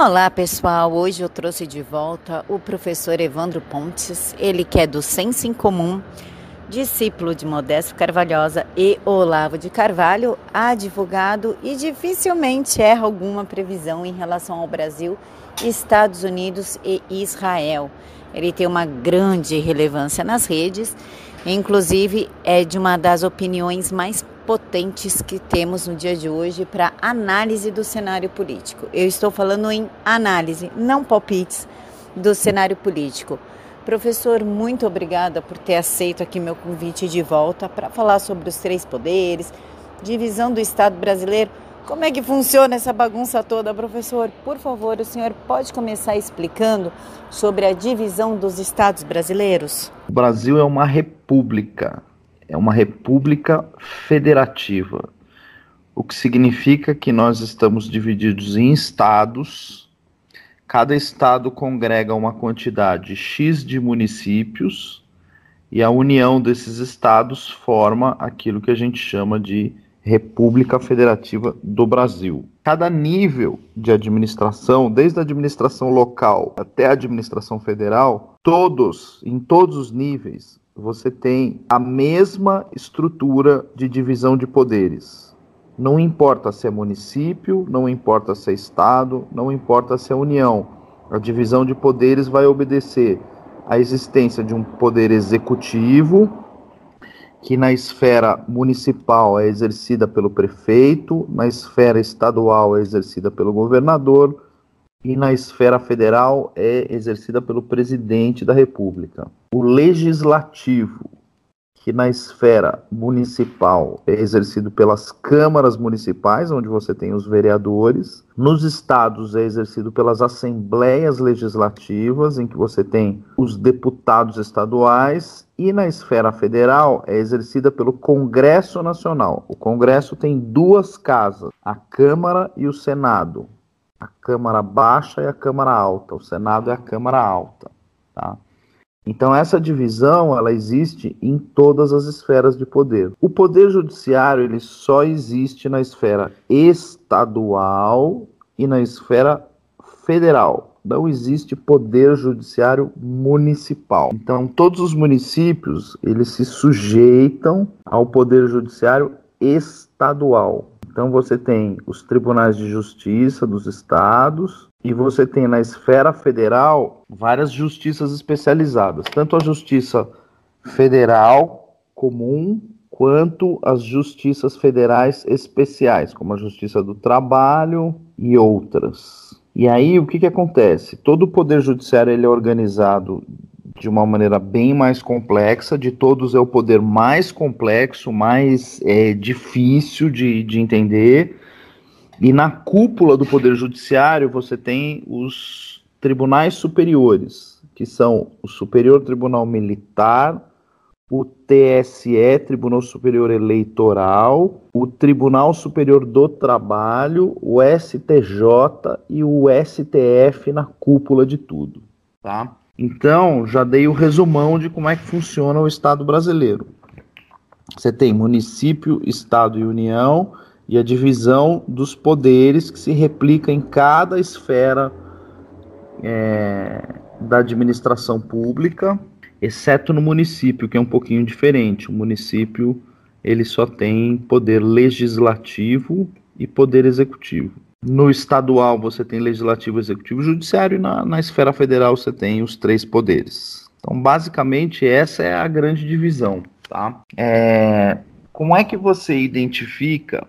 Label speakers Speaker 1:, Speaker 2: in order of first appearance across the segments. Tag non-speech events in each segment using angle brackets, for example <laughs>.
Speaker 1: Olá pessoal, hoje eu trouxe de volta o professor Evandro Pontes, ele que é do Senso em Comum, discípulo de Modesto Carvalhosa e Olavo de Carvalho, advogado e dificilmente erra alguma previsão em relação ao Brasil, Estados Unidos e Israel. Ele tem uma grande relevância nas redes, inclusive é de uma das opiniões mais potentes que temos no dia de hoje para análise do cenário político. Eu estou falando em análise, não palpites do cenário político. Professor, muito obrigada por ter aceito aqui meu convite de volta para falar sobre os três poderes, divisão do Estado brasileiro. Como é que funciona essa bagunça toda, professor? Por favor, o senhor pode começar explicando sobre a divisão dos estados brasileiros?
Speaker 2: O Brasil é uma república é uma república federativa, o que significa que nós estamos divididos em estados. Cada estado congrega uma quantidade X de municípios e a união desses estados forma aquilo que a gente chama de República Federativa do Brasil. Cada nível de administração, desde a administração local até a administração federal, todos, em todos os níveis, você tem a mesma estrutura de divisão de poderes. Não importa se é município, não importa se é estado, não importa se é união. A divisão de poderes vai obedecer à existência de um poder executivo, que na esfera municipal é exercida pelo prefeito, na esfera estadual é exercida pelo governador e na esfera federal é exercida pelo presidente da República. O legislativo, que na esfera municipal é exercido pelas câmaras municipais, onde você tem os vereadores, nos estados é exercido pelas assembleias legislativas, em que você tem os deputados estaduais, e na esfera federal é exercida pelo Congresso Nacional. O Congresso tem duas casas, a Câmara e o Senado a Câmara Baixa e a Câmara Alta. O Senado é a Câmara Alta. Tá? Então essa divisão ela existe em todas as esferas de poder. O poder judiciário ele só existe na esfera estadual e na esfera federal. Não existe poder judiciário municipal. Então todos os municípios eles se sujeitam ao poder judiciário estadual. Então você tem os tribunais de justiça dos estados e você tem na esfera federal várias justiças especializadas, tanto a justiça federal comum quanto as justiças federais especiais, como a Justiça do Trabalho e outras. E aí o que, que acontece? Todo o poder judiciário ele é organizado de uma maneira bem mais complexa. De todos é o poder mais complexo, mais é, difícil de, de entender. E na cúpula do Poder Judiciário você tem os tribunais superiores, que são o Superior Tribunal Militar, o TSE, Tribunal Superior Eleitoral, o Tribunal Superior do Trabalho, o STJ e o STF na cúpula de tudo, tá? Então, já dei o resumão de como é que funciona o Estado brasileiro. Você tem município, Estado e União e a divisão dos poderes que se replica em cada esfera é, da administração pública, exceto no município, que é um pouquinho diferente. O município ele só tem poder legislativo e poder executivo. No estadual você tem legislativo, executivo e judiciário, e na, na esfera federal você tem os três poderes. Então, basicamente, essa é a grande divisão. Tá? É, como é que você identifica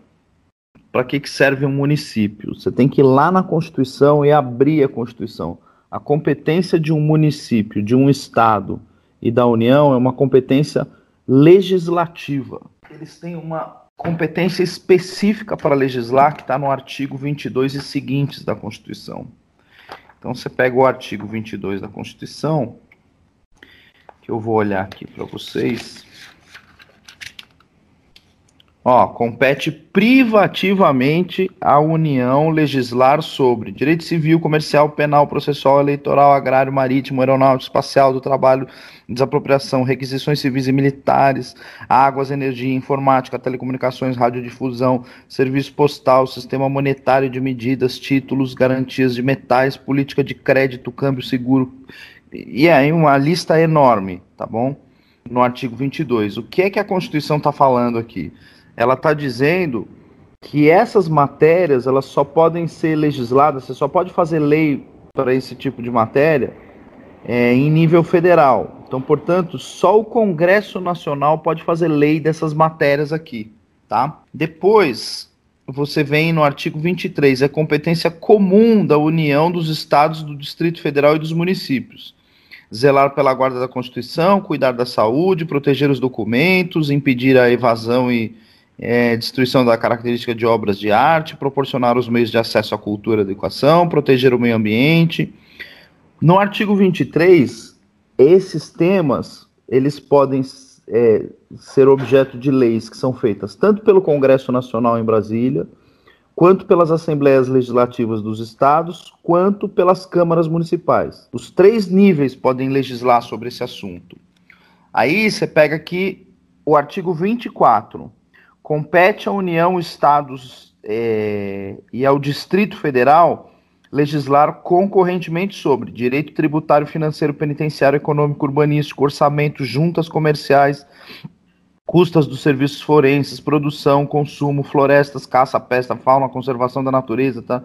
Speaker 2: para que, que serve um município? Você tem que ir lá na Constituição e abrir a Constituição. A competência de um município, de um estado e da União é uma competência legislativa. Eles têm uma competência específica para legislar que está no artigo 22 e seguintes da Constituição. Então você pega o artigo 22 da Constituição, que eu vou olhar aqui para vocês. Ó, compete privativamente à União legislar sobre direito civil, comercial, penal, processual, eleitoral, agrário, marítimo, aeronáutico, espacial, do trabalho, desapropriação, requisições civis e militares, águas, energia, informática, telecomunicações, radiodifusão, serviço postal, sistema monetário de medidas, títulos, garantias de metais, política de crédito, câmbio seguro. E aí uma lista enorme, tá bom? No artigo 22. O que é que a Constituição está falando aqui? Ela está dizendo que essas matérias elas só podem ser legisladas, você só pode fazer lei para esse tipo de matéria é, em nível federal. Então, portanto, só o Congresso Nacional pode fazer lei dessas matérias aqui, tá? Depois, você vem no artigo 23, é competência comum da União dos Estados, do Distrito Federal e dos municípios. Zelar pela guarda da Constituição, cuidar da saúde, proteger os documentos, impedir a evasão e é, destruição da característica de obras de arte, proporcionar os meios de acesso à cultura e educação, proteger o meio ambiente. No artigo 23, esses temas eles podem é, ser objeto de leis que são feitas tanto pelo Congresso Nacional em Brasília, quanto pelas assembleias legislativas dos estados, quanto pelas câmaras municipais. Os três níveis podem legislar sobre esse assunto. Aí você pega aqui o artigo 24 compete à União, Estados é, e ao Distrito Federal legislar concorrentemente sobre direito tributário, financeiro, penitenciário, econômico, urbanístico, orçamento, juntas comerciais, custas dos serviços forenses, produção, consumo, florestas, caça, pesca, fauna, conservação da natureza, tá?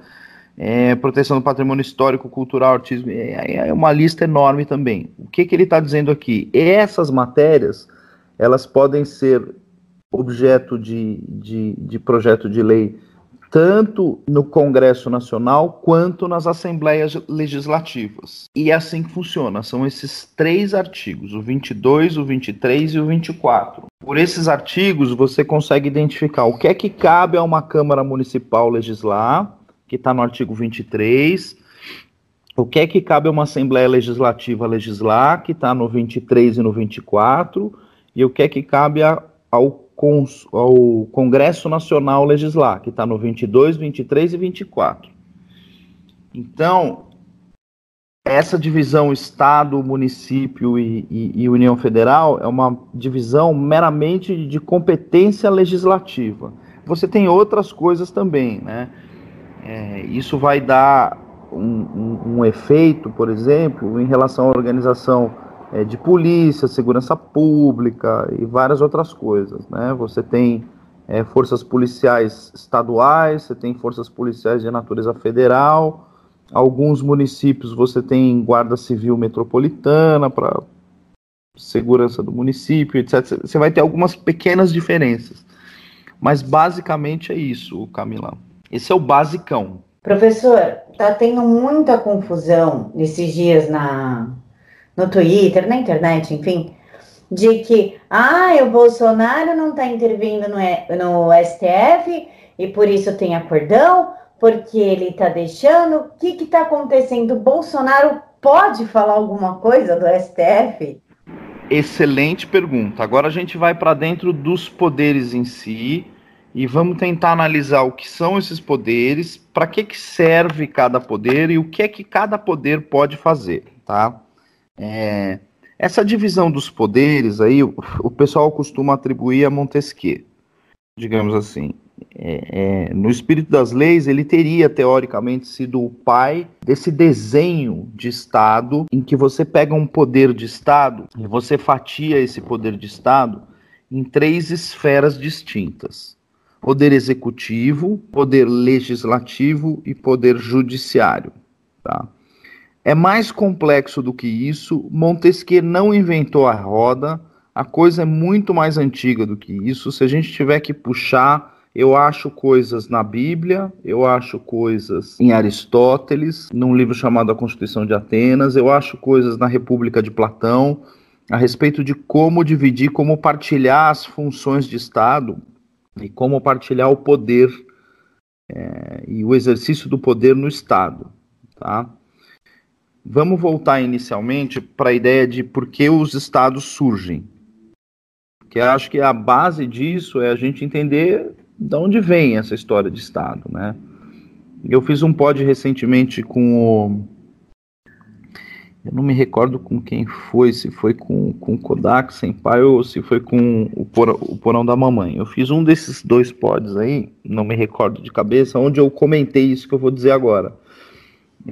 Speaker 2: É, proteção do patrimônio histórico, cultural, artístico, é, é uma lista enorme também. O que, que ele está dizendo aqui? Essas matérias, elas podem ser objeto de, de, de projeto de lei tanto no Congresso Nacional quanto nas Assembleias Legislativas. E é assim que funciona, são esses três artigos, o 22, o 23 e o 24. Por esses artigos, você consegue identificar o que é que cabe a uma Câmara Municipal legislar, que está no artigo 23, o que é que cabe a uma Assembleia Legislativa legislar, que está no 23 e no 24, e o que é que cabe a, ao ao Congresso Nacional legislar, que está no 22, 23 e 24. Então, essa divisão Estado, município e, e, e, União Federal é uma divisão meramente de competência legislativa. Você tem outras coisas também, né? É, isso vai dar um, um, um efeito, por exemplo, em relação à organização é, de polícia, segurança pública e várias outras coisas. Né? Você tem é, forças policiais estaduais, você tem forças policiais de natureza federal, alguns municípios você tem guarda civil metropolitana para segurança do município, etc. Você vai ter algumas pequenas diferenças. Mas basicamente é isso, Camila. Esse é o basicão.
Speaker 1: Professor, tá tendo muita confusão nesses dias na, no Twitter, na internet, enfim, de que ah, o Bolsonaro não está intervindo no, no STF e por isso tem acordão, porque ele está deixando. O que está acontecendo? Bolsonaro pode falar alguma coisa do STF?
Speaker 2: Excelente pergunta. Agora a gente vai para dentro dos poderes em si e vamos tentar analisar o que são esses poderes, para que, que serve cada poder e o que é que cada poder pode fazer, tá? É, essa divisão dos poderes aí, o, o, pessoal costuma atribuir a Montesquieu, digamos assim. É, é, no espírito das leis, ele teria teoricamente sido o pai desse desenho de Estado, em que você pega um poder de Estado e você fatia esse poder de Estado em três esferas distintas: poder executivo, poder legislativo e poder judiciário. Tá? É mais complexo do que isso. Montesquieu não inventou a roda. A coisa é muito mais antiga do que isso. Se a gente tiver que puxar, eu acho coisas na Bíblia, eu acho coisas em Aristóteles, num livro chamado A Constituição de Atenas, eu acho coisas na República de Platão, a respeito de como dividir, como partilhar as funções de Estado e como partilhar o poder é, e o exercício do poder no Estado, tá? Vamos voltar inicialmente para a ideia de por que os estados surgem. Porque acho que a base disso é a gente entender de onde vem essa história de Estado, né? Eu fiz um pod recentemente com o eu não me recordo com quem foi, se foi com, com o Kodak Senpai ou se foi com o, por, o Porão da Mamãe. Eu fiz um desses dois pods aí, não me recordo de cabeça, onde eu comentei isso que eu vou dizer agora.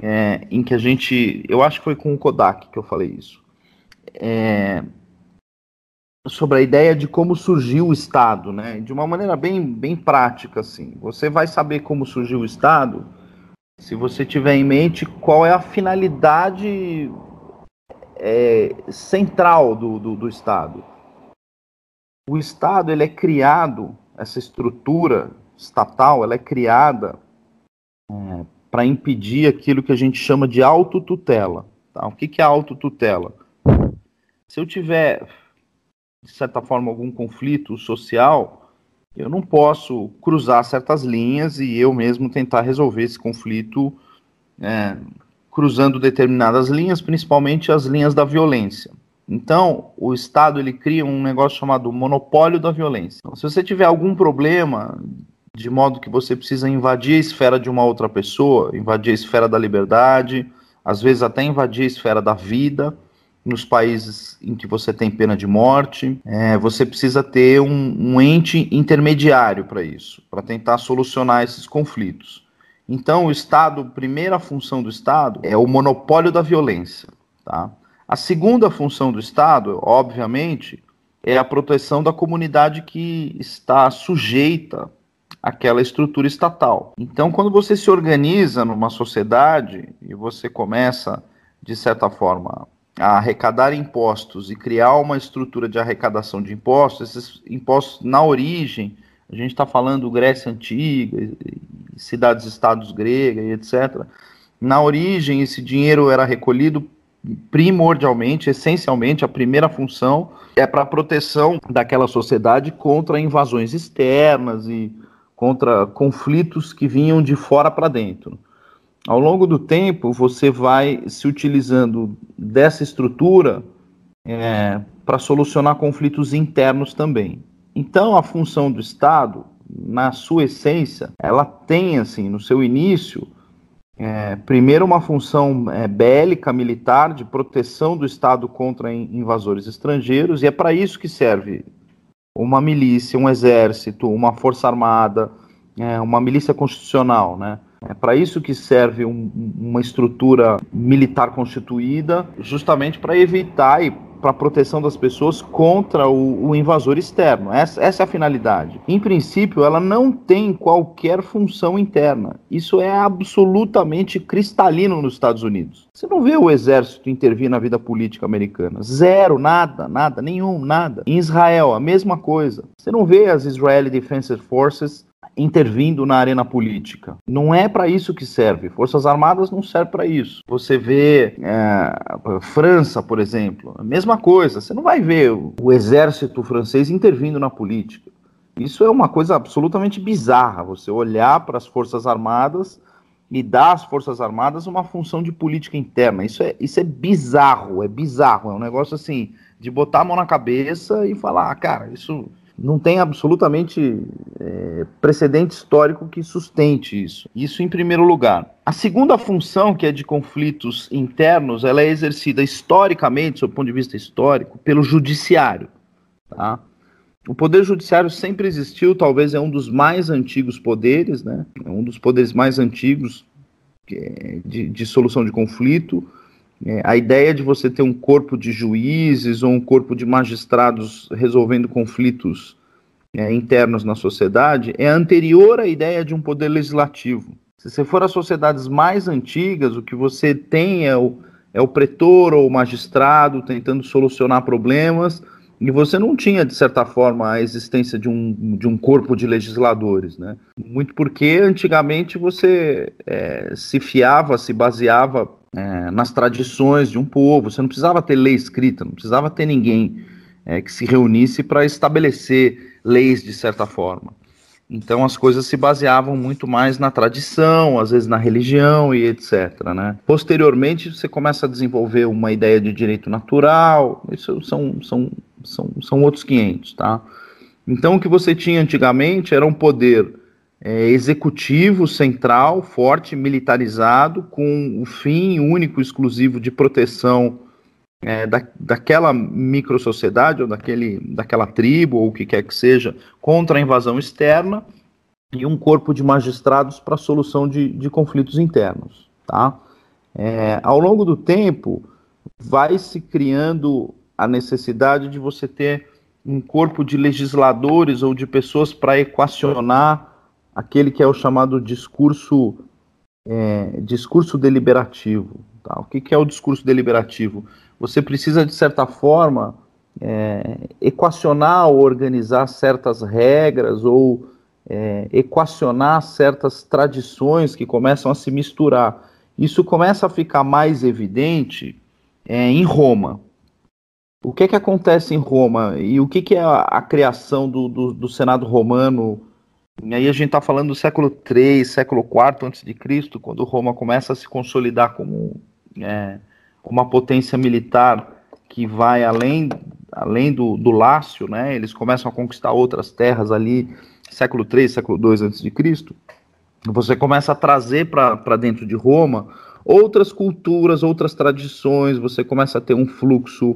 Speaker 2: É, em que a gente. Eu acho que foi com o Kodak que eu falei isso. É, sobre a ideia de como surgiu o Estado, né? De uma maneira bem, bem prática, assim. Você vai saber como surgiu o Estado se você tiver em mente qual é a finalidade é, central do, do, do, Estado. O Estado ele é criado, essa estrutura estatal, ela é criada é, para impedir aquilo que a gente chama de autotutela. Tá? O que, que é autotutela? Se eu tiver, de certa forma, algum conflito social, eu não posso cruzar certas linhas e eu mesmo tentar resolver esse conflito é, cruzando determinadas linhas, principalmente as linhas da violência. Então, o Estado ele cria um negócio chamado monopólio da violência. Então, se você tiver algum problema de modo que você precisa invadir a esfera de uma outra pessoa, invadir a esfera da liberdade, às vezes até invadir a esfera da vida, nos países em que você tem pena de morte. É, você precisa ter um, um ente intermediário para isso, para tentar solucionar esses conflitos. Então, o Estado, primeira função do Estado é o monopólio da violência. Tá? A segunda função do Estado, obviamente, é a proteção da comunidade que está sujeita àquela estrutura estatal. Então, quando você se organiza numa sociedade e você começa, de certa forma, a arrecadar impostos e criar uma estrutura de arrecadação de impostos, esses impostos na origem, a gente está falando Grécia Antiga, cidades-estados grega e etc. Na origem, esse dinheiro era recolhido primordialmente, essencialmente, a primeira função é para a proteção daquela sociedade contra invasões externas e contra conflitos que vinham de fora para dentro. Ao longo do tempo, você vai se utilizando dessa estrutura é, para solucionar conflitos internos também. Então, a função do Estado, na sua essência, ela tem, assim, no seu início, é, primeiro uma função é, bélica, militar, de proteção do Estado contra invasores estrangeiros, e é para isso que serve uma milícia, um exército, uma força armada, é, uma milícia constitucional, né? É para isso que serve um, uma estrutura militar constituída, justamente para evitar e para a proteção das pessoas contra o, o invasor externo. Essa, essa, é a finalidade. Em princípio, ela não tem qualquer função interna. Isso é absolutamente cristalino nos Estados Unidos. Você não vê o exército intervir na vida política americana. Zero, nada, nada, nenhum, nada. Em Israel, a mesma coisa. Você não vê as Israeli Defense Forces intervindo na arena política. Não é para isso que serve. Forças Armadas não serve para isso. Você vê é, França, por exemplo, a mesma coisa. Você não vai ver o, o exército francês intervindo na política. Isso é uma coisa absolutamente bizarra. Você olhar para as Forças Armadas e dar às Forças Armadas uma função de política interna. Isso é, isso é bizarro, é bizarro. É um negócio assim de botar a mão na cabeça e falar, ah, cara, isso não tem absolutamente é, precedente histórico que sustente isso. Isso em primeiro lugar. A segunda função, que é de conflitos internos, ela é exercida historicamente, do ponto de vista histórico, pelo judiciário. Tá? O poder judiciário sempre existiu, talvez é um dos mais antigos poderes, né? É um dos poderes mais antigos é de, de solução de conflito. É, a ideia de você ter um corpo de juízes ou um corpo de magistrados resolvendo conflitos é, internos na sociedade é anterior à ideia de um poder legislativo. Se você for às sociedades mais antigas, o que você tem é o, é o pretor ou o magistrado tentando solucionar problemas, e você não tinha, de certa forma, a existência de um, de um corpo de legisladores. Né? Muito porque antigamente você é, se fiava, se baseava nas tradições de um povo. Você não precisava ter lei escrita, não precisava ter ninguém é, que se reunisse para estabelecer leis de certa forma. Então as coisas se baseavam muito mais na tradição, às vezes na religião e etc. Né? Posteriormente você começa a desenvolver uma ideia de direito natural. Isso são, são são, são outros 500, tá? Então, o que você tinha antigamente era um poder é, executivo central, forte, militarizado, com o fim único, exclusivo de proteção é, da, daquela microsociedade ou daquele, daquela tribo ou o que quer que seja contra a invasão externa e um corpo de magistrados para solução de, de conflitos internos. Tá? É, ao longo do tempo, vai se criando a necessidade de você ter um corpo de legisladores ou de pessoas para equacionar aquele que é o chamado discurso é, discurso deliberativo. Tá? O que, que, é o discurso deliberativo? Você precisa, de certa forma, é, equacionar ou organizar certas regras ou é, equacionar certas tradições que começam a se misturar. Isso começa a ficar mais evidente é, em Roma. O que que acontece em Roma e o que, que é a, a criação do, do, do, Senado romano? E aí a gente está falando do século III, século IV antes de Cristo, quando Roma começa a se consolidar como é, uma potência militar que vai além, além do, do Lácio, né? Eles começam a conquistar outras terras ali, século III, século II antes de Cristo. Você começa a trazer para dentro de Roma outras culturas, outras tradições, você começa a ter um fluxo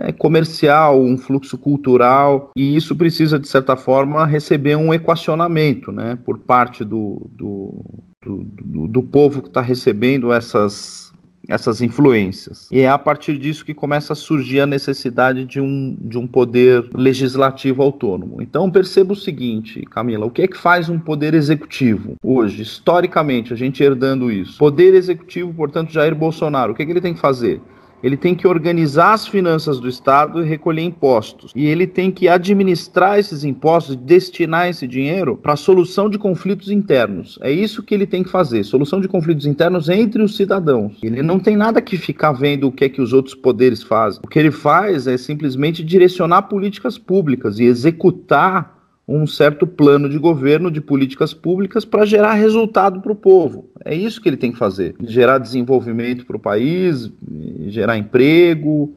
Speaker 2: é, comercial, um fluxo cultural, e isso precisa, de certa forma, receber um equacionamento né, por parte do, do, do, do povo que está recebendo essas essas influências. E é a partir disso que começa a surgir a necessidade de um, de um poder legislativo autônomo. Então perceba o seguinte, Camila, o que é que faz um poder executivo hoje, historicamente, a gente herdando isso? Poder executivo, portanto, Jair Bolsonaro, o que, é que ele tem que fazer? Ele tem que organizar as finanças do Estado e recolher impostos. E ele tem que administrar esses impostos, destinar esse dinheiro para a solução de conflitos internos. É isso que ele tem que fazer, solução de conflitos internos entre os cidadãos. Ele não tem nada que ficar vendo o que é que os outros poderes fazem. O que ele faz é simplesmente direcionar políticas públicas e executar um certo plano de governo de políticas públicas para gerar resultado para o povo. É isso que ele tem que fazer: gerar desenvolvimento para o país, gerar emprego,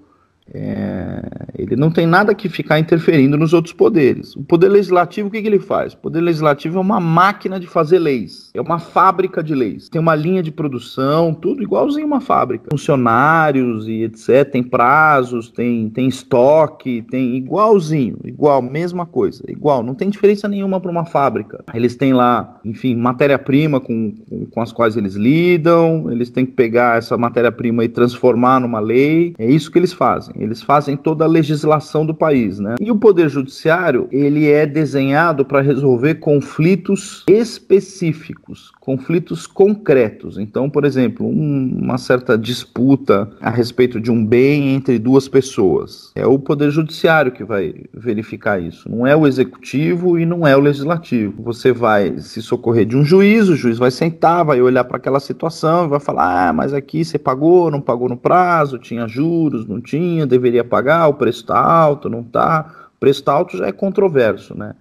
Speaker 2: é, ele não tem nada que ficar interferindo nos outros poderes. O poder legislativo, o que, que, ele faz? O poder legislativo é uma máquina de fazer leis, é uma fábrica de leis. Tem uma linha de produção, tudo igualzinho uma fábrica. Funcionários e etc. Tem prazos, tem, tem estoque, tem igualzinho, igual, mesma coisa, igual. Não tem diferença nenhuma para uma fábrica. Eles têm lá, enfim, matéria-prima com, com, com as quais eles lidam, eles têm que pegar essa matéria-prima e transformar numa lei. É isso que eles fazem. Eles fazem toda a legislação do país, né? E o poder judiciário, ele é desenhado para resolver conflitos específicos, conflitos concretos. Então, por exemplo, um, uma certa disputa a respeito de um bem entre duas pessoas. É o poder judiciário que vai verificar isso. Não é o executivo e não é o legislativo. Você vai se socorrer de um juiz, o juiz vai sentar, vai olhar para aquela situação e vai falar: "Ah, mas aqui você pagou, não pagou no prazo, tinha juros, não tinha, deveria pagar, o preço está alto, não está. O preço está alto já é controverso, né?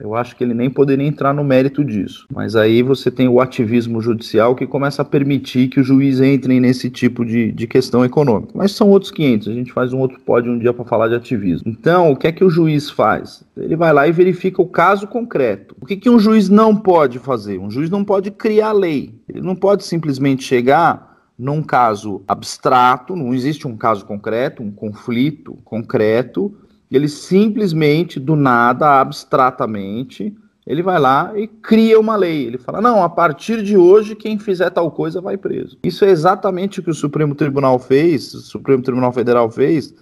Speaker 2: Eu acho que ele nem poderia entrar no mérito disso. Mas aí você tem o ativismo judicial que começa a permitir que o juiz entre nesse tipo de, de questão econômica. Mas são outros 500, a gente faz um outro pódio um dia para falar de ativismo. Então, o que é que o juiz faz? Ele vai lá e verifica o caso concreto. O que, que um juiz não pode fazer? Um juiz não pode criar lei. Ele não pode simplesmente chegar num caso abstrato, não existe um caso concreto, um conflito concreto, ele simplesmente, do nada, abstratamente, ele vai lá e cria uma lei. Ele fala: não, a partir de hoje, quem fizer tal coisa vai preso. Isso é exatamente o que o Supremo Tribunal fez, o Supremo Tribunal Federal fez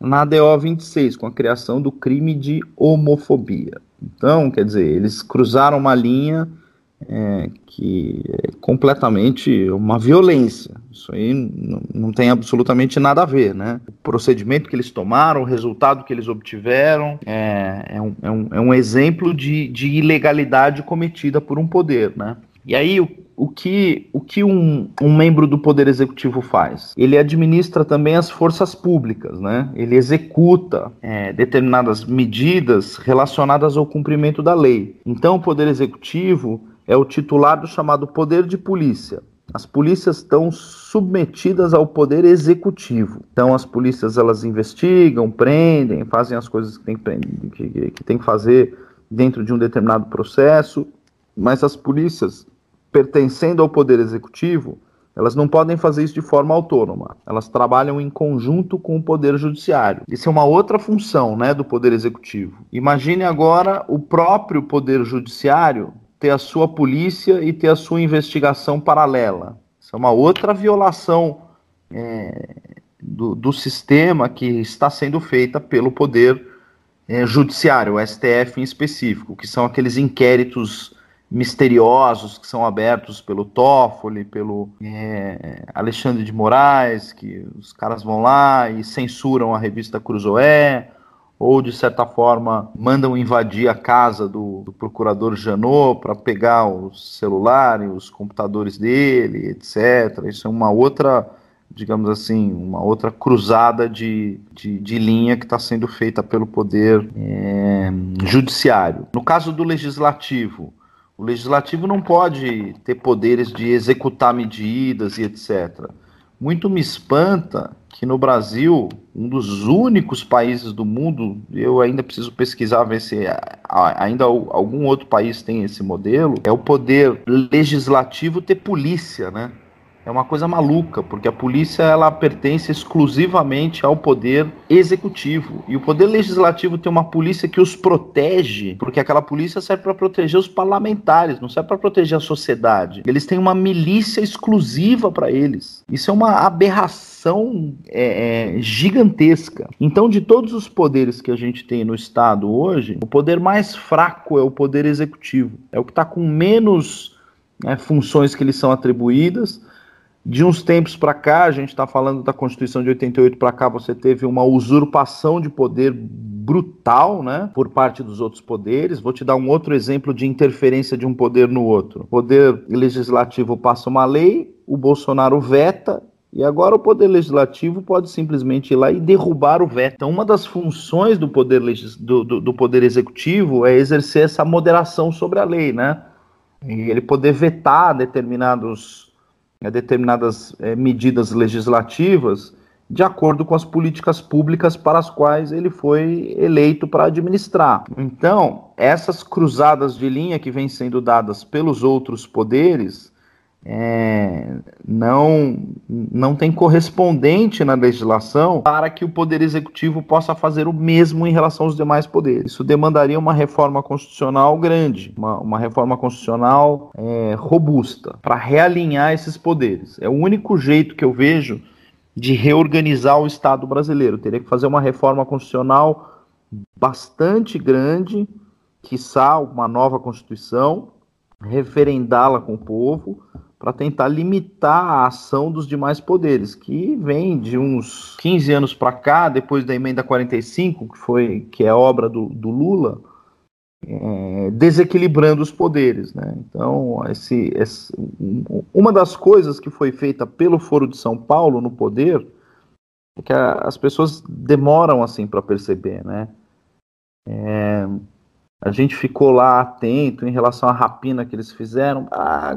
Speaker 2: na DO 26, com a criação do crime de homofobia. Então, quer dizer, eles cruzaram uma linha é, que é completamente uma violência. Isso aí não, tem absolutamente nada a ver, né? O procedimento que eles tomaram, o resultado que eles obtiveram, é, é, um, é um, é um exemplo de, de ilegalidade cometida por um poder, né? E aí, o, o que, o que um, um, membro do Poder Executivo faz? Ele administra também as forças públicas, né? Ele executa é, determinadas medidas relacionadas ao cumprimento da lei. Então, o Poder Executivo é o titular do chamado poder de polícia. as polícias estão submetidas ao poder executivo. Então as polícias elas investigam, prendem, fazem as coisas que tem que, que, que, tem que fazer dentro de um determinado processo, mas as polícias pertencendo ao poder executivo, elas não podem fazer isso de forma autônoma. Elas trabalham em conjunto com o poder judiciário. Isso é uma outra função, né, do poder executivo. Imagine agora o próprio poder judiciário ter a sua polícia e ter a sua investigação paralela. Isso é uma outra violação é, do, do, sistema que está sendo feita pelo poder é, judiciário, o STF em específico, que são aqueles inquéritos misteriosos que são abertos pelo Toffoli, pelo é, Alexandre de Moraes, que os caras vão lá e censuram a revista Cruzoé, ou de certa forma mandam invadir a casa do, do procurador Janot para pegar os celulares, os computadores dele, etc. Isso é uma outra, digamos assim, uma outra cruzada de, de, de linha que está sendo feita pelo poder é, judiciário. No caso do legislativo, o legislativo não pode ter poderes de executar medidas e etc. Muito me espanta que no Brasil, um dos únicos países do mundo, eu ainda preciso pesquisar ver se ainda algum outro país tem esse modelo, é o poder legislativo ter polícia, né? É uma coisa maluca, porque a polícia ela pertence exclusivamente ao poder executivo. E o poder legislativo tem uma polícia que os protege, porque aquela polícia serve para proteger os parlamentares, não serve para proteger a sociedade. Eles têm uma milícia exclusiva para eles. Isso é uma aberração é, é, gigantesca. Então, de todos os poderes que a gente tem no Estado hoje, o poder mais fraco é o poder executivo. É o que está com menos né, funções que lhes são atribuídas de uns tempos para cá, a gente está falando da Constituição de 88 para cá, você teve uma usurpação de poder brutal, né, por parte dos outros poderes. Vou te dar um outro exemplo de interferência de um poder no outro. O poder legislativo passa uma lei, o Bolsonaro veta e agora o poder legislativo pode simplesmente ir lá e derrubar o veto. Então, uma das funções do poder, do, do, do, poder executivo é exercer essa moderação sobre a lei, né? E ele poder vetar determinados é, determinadas é, medidas legislativas de acordo com as políticas públicas para as quais ele foi eleito para administrar. Então, essas cruzadas de linha que vêm sendo dadas pelos outros poderes é, não, não tem correspondente na legislação para que o Poder Executivo possa fazer o mesmo em relação aos demais poderes. Isso demandaria uma reforma constitucional grande, uma, uma reforma constitucional é, robusta, para realinhar esses poderes. É o único jeito que eu vejo de reorganizar o Estado brasileiro. Teria que fazer uma reforma constitucional bastante grande, quiçá uma nova Constituição, referendá-la com o povo para tentar limitar a ação dos demais poderes, que vem de uns 15 anos para cá, depois da emenda 45, que foi que é obra do, do Lula, é, desequilibrando os poderes, né? Então, esse, esse, uma das coisas que foi feita pelo Foro de São Paulo no poder é que a, as pessoas demoram assim para perceber, né? É, a gente ficou lá atento em relação à rapina que eles fizeram. Ah,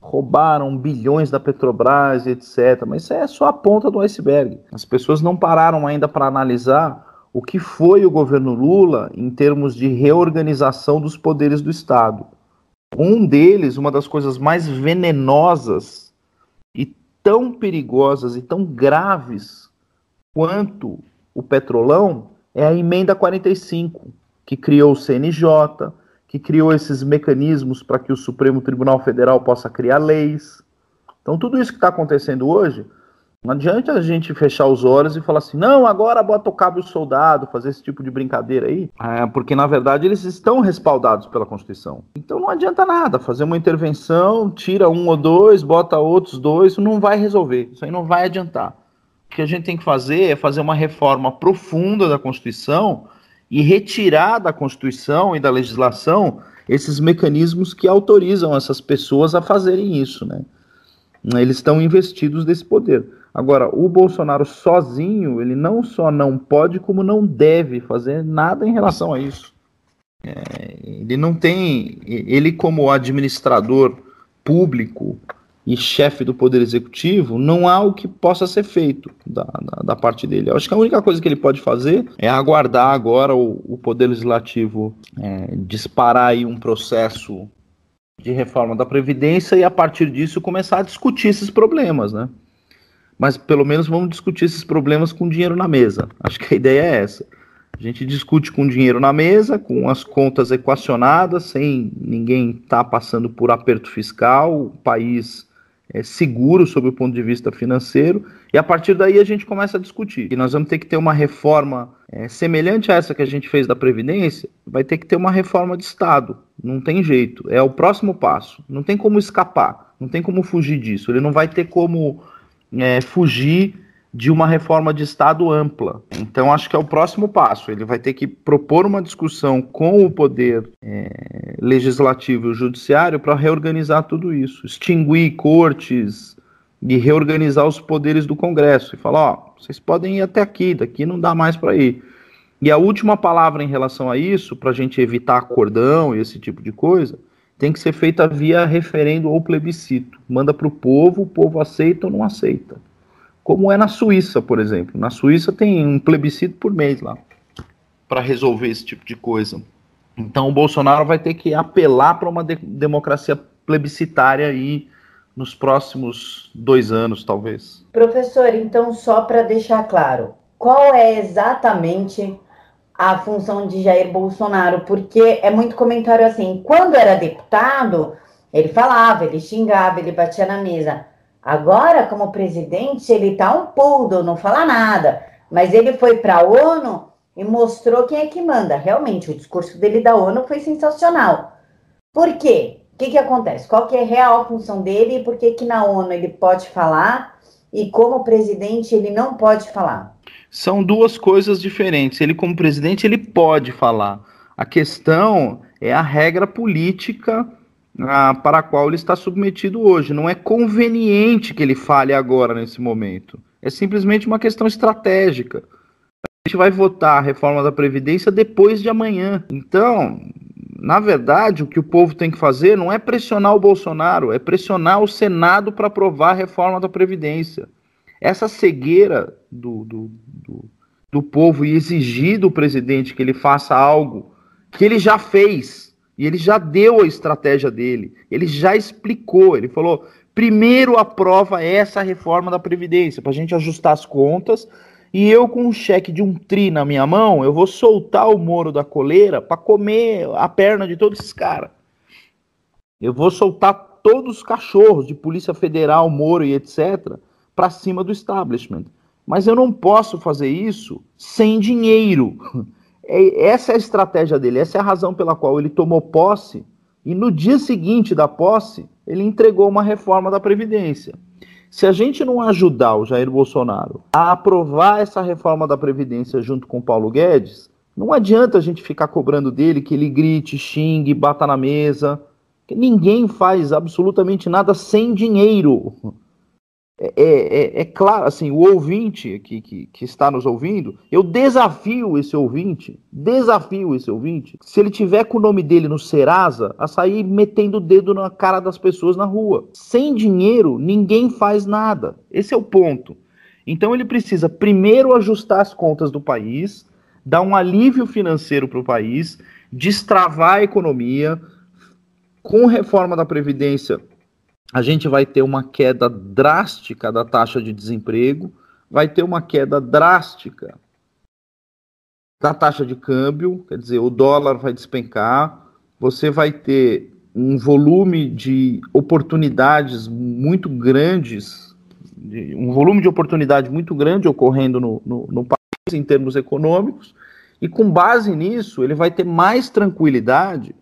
Speaker 2: roubaram bilhões da Petrobras, etc. Mas isso é só a ponta do iceberg. As pessoas não pararam ainda para analisar o que foi o governo Lula em termos de reorganização dos poderes do Estado. Um deles, uma das coisas mais venenosas e tão perigosas e tão graves quanto o petrolão, é a emenda 45 que criou o CNJ, que criou esses mecanismos para que o Supremo Tribunal Federal possa criar leis. Então, tudo isso que está acontecendo hoje, não adianta a gente fechar os olhos e falar assim, não, agora bota o cabo soldado, fazer esse tipo de brincadeira aí, é, porque na verdade eles estão respaldados pela Constituição. Então não adianta nada fazer uma intervenção, tira um ou dois, bota outros dois, isso não vai resolver, isso aí não vai adiantar. O que a gente tem que fazer é fazer uma reforma profunda da Constituição e retirar da Constituição e da legislação esses mecanismos que autorizam essas pessoas a fazerem isso, né? Eles estão investidos desse poder. Agora, o Bolsonaro sozinho, ele não só não pode, como não deve fazer nada em relação a isso. É, ele não tem, ele como administrador público e chefe do Poder Executivo, não há o que possa ser feito da, da, da, parte dele. Eu acho que a única coisa que ele pode fazer é aguardar agora o, o Poder Legislativo é, disparar aí um processo de reforma da Previdência e, a partir disso, começar a discutir esses problemas, né? Mas pelo menos vamos discutir esses problemas com dinheiro na mesa. Acho que a ideia é essa. A gente discute com dinheiro na mesa, com as contas equacionadas, sem ninguém estar tá passando por aperto fiscal, o país é, seguro sob o ponto de vista financeiro, e a partir daí a gente começa a discutir. E nós vamos ter que ter uma reforma é, semelhante a essa que a gente fez da Previdência, vai ter que ter uma reforma de Estado. Não tem jeito, é o próximo passo. Não tem como escapar, não tem como fugir disso. Ele não vai ter como é, fugir de uma reforma de Estado ampla. Então, acho que é o próximo passo. Ele vai ter que propor uma discussão com o poder é, legislativo e judiciário para reorganizar tudo isso, extinguir cortes e reorganizar os poderes do Congresso e falar: ó, vocês podem ir até aqui, daqui não dá mais para ir. E a última palavra em relação a isso, para a gente evitar acordão e esse tipo de coisa, tem que ser feita via referendo ou plebiscito. Manda para o povo, o povo aceita ou não aceita como é na Suíça, por exemplo. Na Suíça tem um plebiscito por mês lá para resolver esse tipo de coisa. Então o Bolsonaro vai ter que apelar para uma de democracia plebiscitária aí nos próximos dois anos, talvez.
Speaker 1: Professor, então só para deixar claro, qual é exatamente a função de Jair Bolsonaro? Porque é muito comentário assim, quando era deputado, ele falava, ele xingava, ele batia na mesa. Agora, como presidente, ele tá um poodle, não fala nada. Mas ele foi para a ONU e mostrou quem é que manda. Realmente, o discurso dele da ONU foi sensacional. Por quê? O que, que acontece? Qual que é a real função dele e por que, que na ONU ele pode falar e como presidente ele não pode falar?
Speaker 2: São duas coisas diferentes. Ele, como presidente, ele pode falar. A questão é a regra política a, para a qual ele está submetido hoje. Não é conveniente que ele fale agora, nesse momento. É simplesmente uma questão estratégica. A gente vai votar a reforma da Previdência depois de amanhã. Então, na verdade, o que o povo tem que fazer não é pressionar o Bolsonaro, é pressionar o Senado para aprovar a reforma da Previdência. Essa cegueira do, do, do, do povo e exigir do presidente que ele faça algo que ele já fez e ele já deu a estratégia dele, ele já explicou, ele falou: primeiro aprova essa reforma da Previdência, para a gente ajustar as contas, e eu, com um cheque de um tri na minha mão, eu vou soltar o Moro da coleira para comer a perna de todos esses caras. Eu vou soltar todos os cachorros de Polícia Federal, Moro e etc. para cima do establishment. Mas eu não posso fazer isso sem dinheiro. <laughs> É, essa é a estratégia dele, essa é a razão pela qual ele tomou posse e no dia seguinte da posse ele entregou uma reforma da Previdência. Se a gente não ajudar o Jair Bolsonaro a aprovar essa reforma da Previdência junto com o Paulo Guedes, não adianta a gente ficar cobrando dele que ele grite, xingue, bata na mesa. Ninguém faz absolutamente nada sem dinheiro. É, é, é, é, claro, assim, o ouvinte que, que, que, está nos ouvindo, eu desafio esse ouvinte, desafio esse ouvinte, se ele tiver com o nome dele no Serasa, a sair metendo o dedo na cara das pessoas na rua. Sem dinheiro, ninguém faz nada. Esse é o ponto. Então ele precisa primeiro ajustar as contas do país, dar um alívio financeiro para o país, destravar a economia, com reforma da Previdência a gente vai ter uma queda drástica da taxa de desemprego, vai ter uma queda drástica da taxa de câmbio, quer dizer, o dólar vai despencar, você vai ter um volume de oportunidades muito grandes, um volume de oportunidade muito grande ocorrendo no, no, no país em termos econômicos, e com base nisso, ele vai ter mais tranquilidade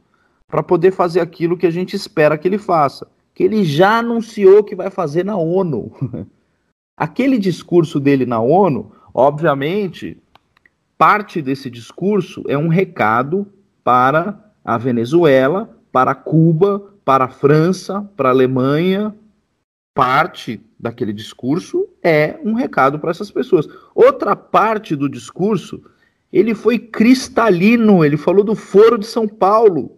Speaker 2: para poder fazer aquilo que a gente espera que ele faça que ele já anunciou que vai fazer na ONU. <laughs> Aquele discurso dele na ONU, obviamente, parte desse discurso é um recado para a Venezuela, para Cuba, para a França, para a Alemanha. Parte daquele discurso é um recado para essas pessoas. Outra parte do discurso, ele foi cristalino, ele falou do Foro de São Paulo.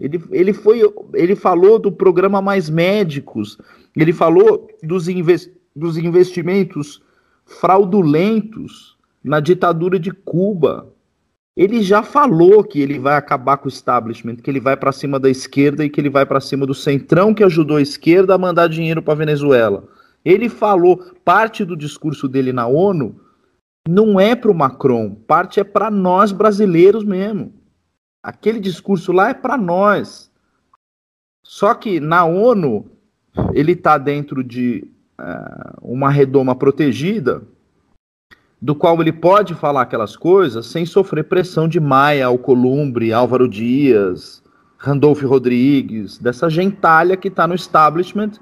Speaker 2: Ele, ele, foi, ele falou do programa Mais Médicos, ele falou dos, invest, dos investimentos fraudulentos na ditadura de Cuba. Ele já falou que ele vai acabar com o establishment, que ele vai para cima da esquerda e que ele vai para cima do centrão que ajudou a esquerda a mandar dinheiro para Venezuela. Ele falou, parte do discurso dele na ONU não é para o Macron, parte é para nós brasileiros mesmo. Aquele discurso lá é para nós. Só que na ONU ele está dentro de uh, uma redoma protegida, do qual ele pode falar aquelas coisas sem sofrer pressão de Maia, Alcolumbre, Álvaro Dias, Randolph Rodrigues, dessa gentalha que está no establishment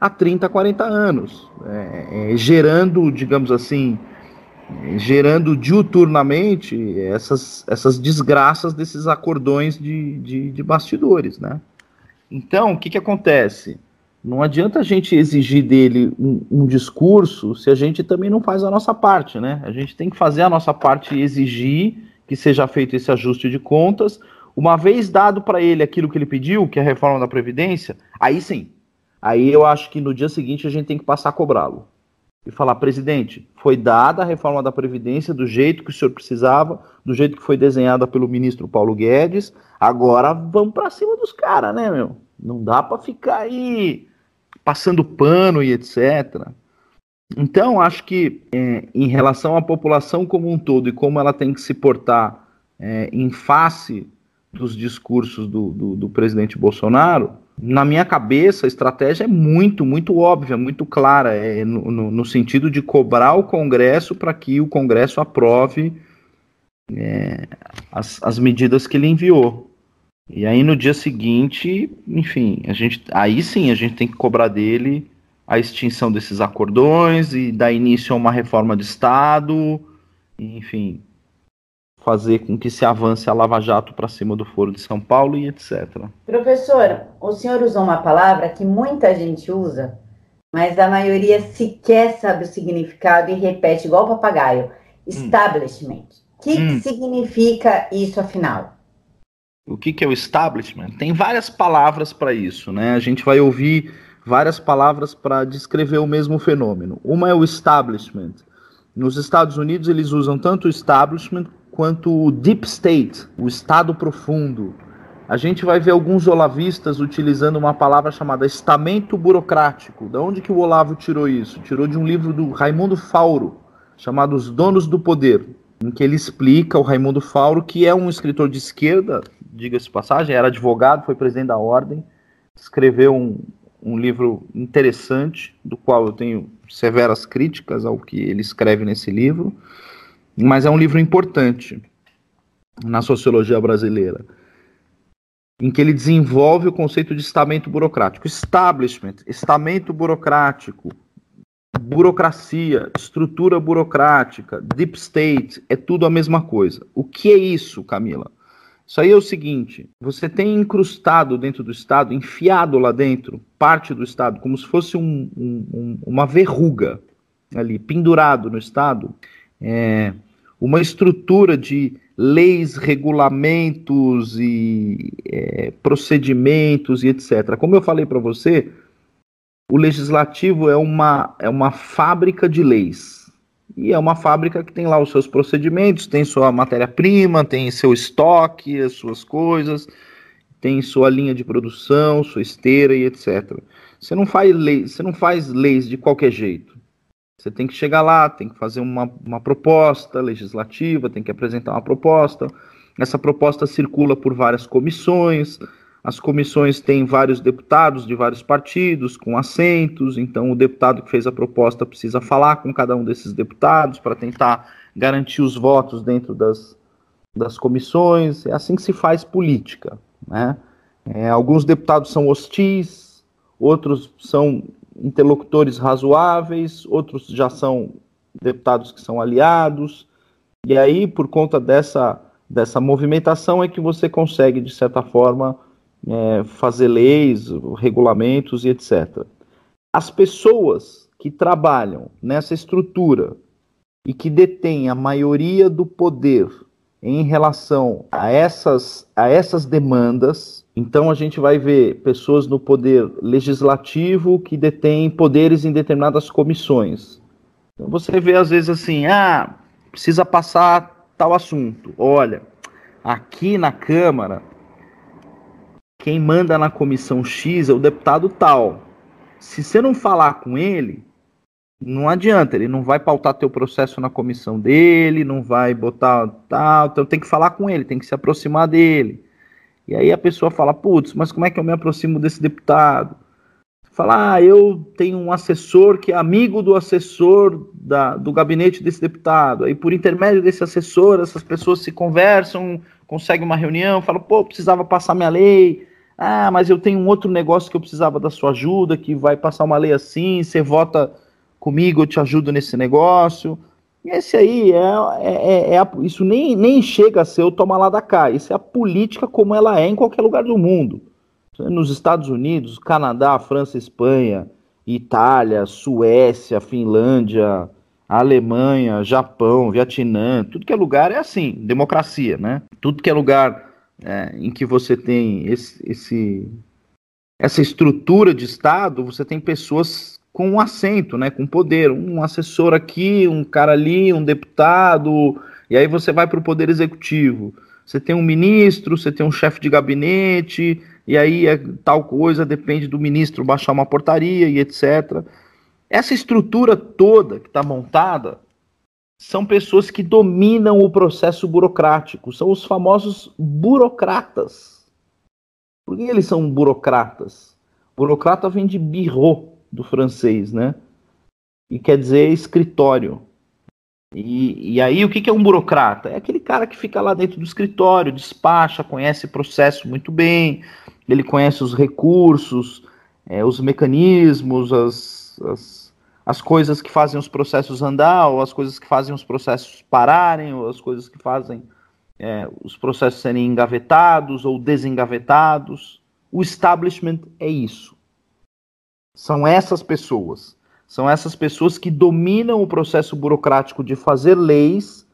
Speaker 2: há 30, 40 anos, é, é, gerando, digamos assim, gerando diuturnamente essas, essas desgraças desses acordões de, de, de bastidores, né? Então, o que, que acontece? Não adianta a gente exigir dele um, um, discurso se a gente também não faz a nossa parte, né? A gente tem que fazer a nossa parte e exigir que seja feito esse ajuste de contas. Uma vez dado para ele aquilo que ele pediu, que é a reforma da Previdência, aí sim. Aí eu acho que no dia seguinte a gente tem que passar a cobrá-lo e falar, presidente, foi dada a reforma da Previdência do jeito que o senhor precisava, do jeito que foi desenhada pelo ministro Paulo Guedes, agora vamos para cima dos caras, né, meu? Não dá para ficar aí passando pano e etc. Então, acho que é, em relação à população como um todo e como ela tem que se portar é, em face dos discursos do, do, do presidente Bolsonaro, na minha cabeça, a estratégia é muito, muito óbvia, muito clara, é no, no, no sentido de cobrar o Congresso para que o Congresso aprove é, as, as medidas que ele enviou. E aí no dia seguinte, enfim, a gente, aí sim a gente tem que cobrar dele a extinção desses acordões e dar início a uma reforma de Estado, enfim, fazer com que se avance a Lava Jato para cima do Foro de São Paulo e etc.
Speaker 1: Professor, o senhor usou uma palavra que muita gente usa, mas a maioria sequer sabe o significado e repete igual papagaio: hum. establishment. O que, hum. que significa isso afinal?
Speaker 2: O que, que é o establishment? Tem várias palavras para isso, né? A gente vai ouvir várias palavras para descrever o mesmo fenômeno. Uma é o establishment. Nos Estados Unidos eles usam tanto o establishment quanto o deep state, o estado profundo. A gente vai ver alguns olavistas utilizando uma palavra chamada estamento burocrático. Da onde que o Olavo tirou isso? Tirou de um livro do Raimundo Fauro, chamado Os Donos do Poder, em que ele explica o Raimundo Fauro, que é um escritor de esquerda, diga-se passagem, era advogado, foi presidente da ordem, escreveu um, um livro interessante, do qual eu tenho severas críticas ao que ele escreve nesse livro mas é um livro importante na sociologia brasileira, em que ele desenvolve o conceito de estamento burocrático. Establishment, estamento burocrático, burocracia, estrutura burocrática, deep state, é tudo a mesma coisa. O que é isso, Camila? Isso aí é o seguinte: você tem incrustado dentro do Estado, enfiado lá dentro, parte do Estado, como se fosse um, um, uma verruga ali, pendurado no Estado, é, uma estrutura de leis, regulamentos e é, procedimentos e etc. Como eu falei para você, o legislativo é uma, é uma fábrica de leis. E é uma fábrica que tem lá os seus procedimentos, tem sua matéria-prima, tem seu estoque, as suas coisas, tem sua linha de produção, sua esteira e etc. Você não faz leis, você não faz leis de qualquer jeito. Você tem que chegar lá, tem que fazer uma, uma proposta legislativa, tem que apresentar uma proposta. Essa proposta circula por várias comissões. As comissões têm vários deputados de vários partidos com assentos, então o deputado que fez a proposta precisa falar com cada um desses deputados para tentar garantir os votos dentro das, das comissões. É assim que se faz política. Né? É, alguns deputados são hostis, outros são interlocutores razoáveis, outros já são deputados que são aliados, e aí, por conta dessa, dessa movimentação, é que você consegue, de certa forma, é, fazer leis, regulamentos e etc. As pessoas que trabalham nessa estrutura e que detêm a maioria do poder em relação a essas, a essas demandas, Então a gente vai ver pessoas no poder legislativo que detêm poderes em determinadas comissões. Então você vê às vezes assim, ah, precisa passar tal assunto. Olha, aqui na Câmara, quem manda na comissão X é o deputado tal. Se você não falar com ele, não adianta, ele não vai pautar teu processo na comissão dele, não vai botar tal, então tem que falar com ele, tem que se aproximar dele. E aí a pessoa fala, putz, mas como é que eu me aproximo desse deputado? Fala, ah, eu tenho um assessor que é amigo do assessor da, do gabinete desse deputado. Aí por intermédio desse assessor, essas pessoas se conversam, conseguem uma reunião, falam, pô, precisava passar minha lei. Ah, mas eu tenho um outro negócio que eu precisava da sua ajuda, que vai passar uma lei assim, você vota comigo, eu te ajudo nesse negócio. Esse aí, é, é, é, é isso nem, nem chega a ser o toma lá da cá. Isso é a política como ela é em qualquer lugar do mundo. Nos Estados Unidos, Canadá, França, Espanha, Itália, Suécia, Finlândia, Alemanha, Japão, Vietnã, tudo que é lugar é assim, democracia, né? Tudo que é lugar é, em que você tem esse, esse, essa estrutura de Estado, você tem pessoas com um assento, né, com poder, um assessor aqui, um cara ali, um deputado, e aí você vai para o poder executivo. Você tem um ministro, você tem um chefe de gabinete, e aí é tal coisa, depende do ministro baixar uma portaria e etc. Essa estrutura toda que está montada são pessoas que dominam o processo burocrático, são os famosos burocratas. Por que eles são burocratas? Burocrata vem de bureau, do francês, né? E quer dizer escritório. E, e aí, o que, que é um burocrata? É aquele cara que fica lá dentro do escritório, despacha, conhece o processo muito bem, ele conhece os recursos, é, os mecanismos, as, as, as coisas que fazem os processos andar, ou as coisas que fazem os processos pararem, ou as coisas que fazem é, os processos serem engavetados ou desengavetados. O establishment é isso. São essas pessoas. São essas pessoas que dominam o processo burocrático de fazer leis,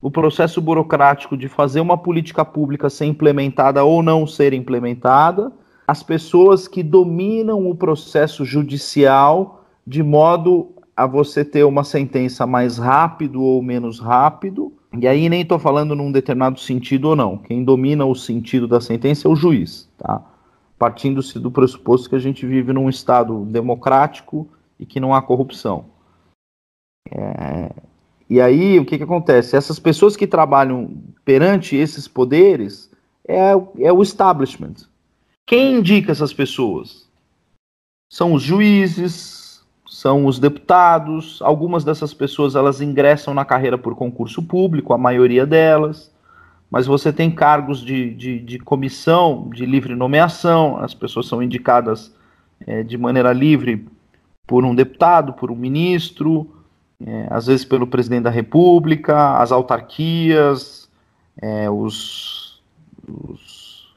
Speaker 2: o processo burocrático de fazer uma política pública ser implementada ou não ser implementada, as pessoas que dominam o processo judicial de modo a você ter uma sentença mais rápido ou menos rápido. E aí nem estou falando num determinado sentido ou não. Quem domina o sentido da sentença é o juiz, tá? Partindo-se do pressuposto que a gente vive num Estado democrático e que não há corrupção. É... E aí, o que, que acontece? Essas pessoas que trabalham perante esses poderes é, é o establishment. Quem indica essas pessoas? São os juízes, são os deputados. Algumas dessas pessoas elas ingressam na carreira por concurso público, a maioria delas mas você tem cargos de, de, de comissão de livre nomeação, as pessoas são indicadas é, de maneira livre por um deputado, por um ministro, é, às vezes pelo presidente da República, as autarquias, é, os, os,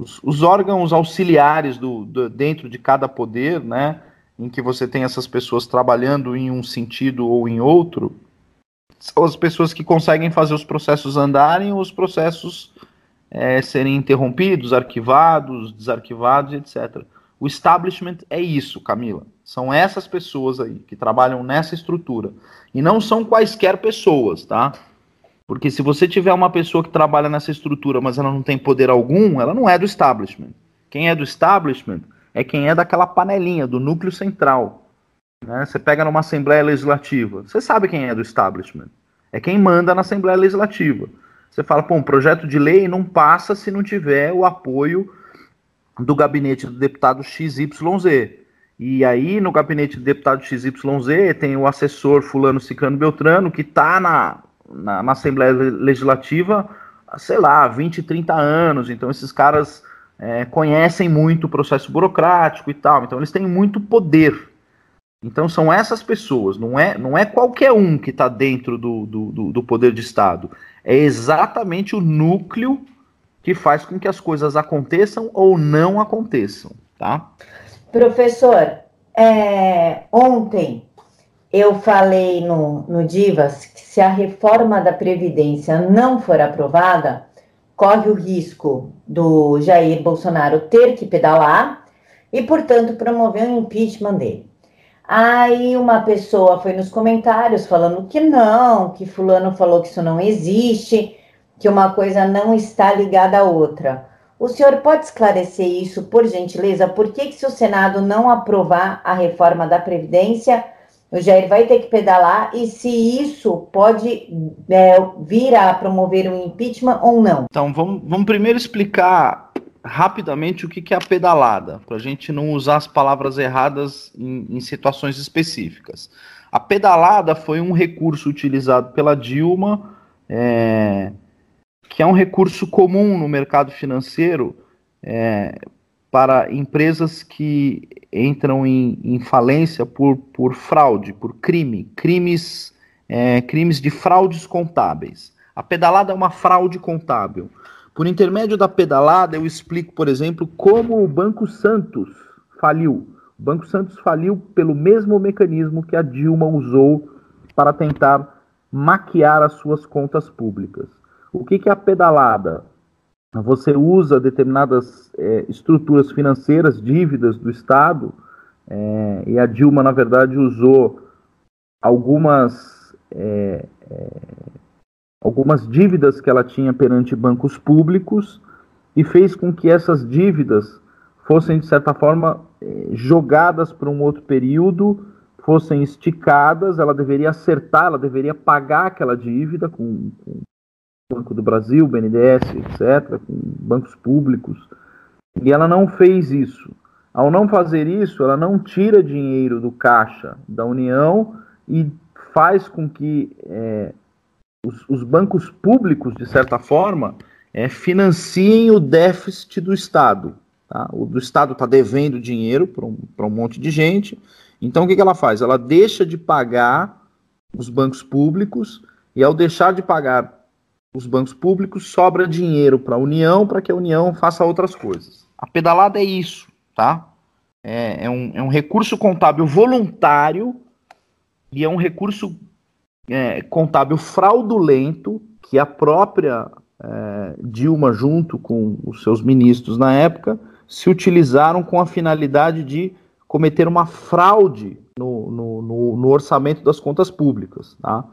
Speaker 2: os, os, órgãos auxiliares do, do, dentro de cada poder, né, em que você tem essas pessoas trabalhando em um sentido ou em outro, as pessoas que conseguem fazer os processos andarem ou os processos é, serem interrompidos, arquivados, desarquivados, etc. O establishment é isso, Camila. São essas pessoas aí que trabalham nessa estrutura. E não são quaisquer pessoas, tá? Porque se você tiver uma pessoa que trabalha nessa estrutura, mas ela não tem poder algum, ela não é do establishment. Quem é do establishment é quem é daquela panelinha, do núcleo central. Né? Você pega numa Assembleia Legislativa, você sabe quem é do establishment. É quem manda na Assembleia Legislativa. Você fala, pô, um projeto de lei não passa se não tiver o apoio do gabinete do deputado XYZ. E aí, no gabinete do deputado XYZ, tem o assessor Fulano Ciclano Beltrano, que está na, na, na, Assembleia Legislativa, sei lá, 20, 30 anos. Então, esses caras é, conhecem muito o processo burocrático e tal. Então, eles têm muito poder. Então são essas pessoas, não é, não é qualquer um que está dentro do, do, do, poder de Estado. É exatamente o núcleo que faz com que as coisas aconteçam ou não aconteçam, tá?
Speaker 1: Professor, é, ontem eu falei no, no Divas que se a reforma da Previdência não for aprovada, corre o risco do Jair Bolsonaro ter que pedalar e, portanto, promover um impeachment dele. Aí uma pessoa foi nos comentários falando que não, que fulano falou que isso não existe, que uma coisa não está ligada à outra. O senhor pode esclarecer isso, por gentileza? Por que, que se o Senado não aprovar a reforma da Previdência, o Jair vai ter que pedalar e se isso pode é, vir a promover um impeachment ou não?
Speaker 2: Então, vamos, vamos primeiro explicar rapidamente o que, que é a pedalada, para a gente não usar as palavras erradas em, em situações específicas. A pedalada foi um recurso utilizado pela Dilma, é, que é um recurso comum no mercado financeiro é, para empresas que entram em, em, falência por, por fraude, por crime, crimes, é, crimes de fraudes contábeis. A pedalada é uma fraude contábil. Por intermédio da pedalada, eu explico, por exemplo, como o Banco Santos faliu. O Banco Santos faliu pelo mesmo mecanismo que a Dilma usou para tentar maquiar as suas contas públicas. O que, que é a pedalada? Você usa determinadas é, estruturas financeiras, dívidas do Estado, é, e a Dilma, na verdade, usou algumas, é, é, algumas dívidas que ela tinha perante bancos públicos e fez com que essas dívidas fossem, de certa forma, é, jogadas para um outro período, fossem esticadas, ela deveria acertar, ela deveria pagar aquela dívida com, com Banco do Brasil, BNDES, etc., com bancos públicos, e ela não fez isso. Ao não fazer isso, ela não tira dinheiro do caixa da União e faz com que é, os, os, bancos públicos, de certa forma, é, financiem o déficit do Estado. Tá? O do Estado está devendo dinheiro para um, um monte de gente. Então, o que, que ela faz? Ela deixa de pagar os bancos públicos e, ao deixar de pagar os bancos públicos, sobra dinheiro para a União para que a União faça outras coisas. A pedalada é isso, tá? É, é, um, é um recurso contábil voluntário e é um recurso é, contábil fraudulento que a própria é, Dilma, junto com os seus ministros na época, se utilizaram com a finalidade de cometer uma fraude no, no, no, no orçamento das contas públicas. Tá?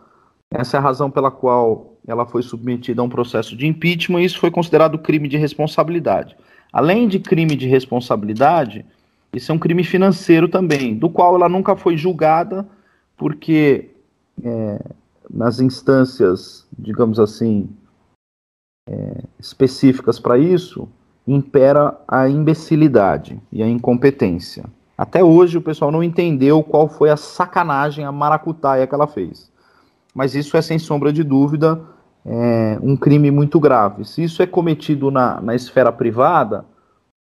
Speaker 2: Essa é a razão pela qual ela foi submetida a um processo de impeachment e isso foi considerado crime de responsabilidade. Além de crime de responsabilidade, isso é um crime financeiro também, do qual ela nunca foi julgada, porque é, nas instâncias, digamos assim, é, específicas para isso, impera a imbecilidade e a incompetência. Até hoje o pessoal não entendeu qual foi a sacanagem, a maracutaia que ela fez mas isso é sem sombra de dúvida é, um crime muito grave. Se isso é cometido na, na esfera privada,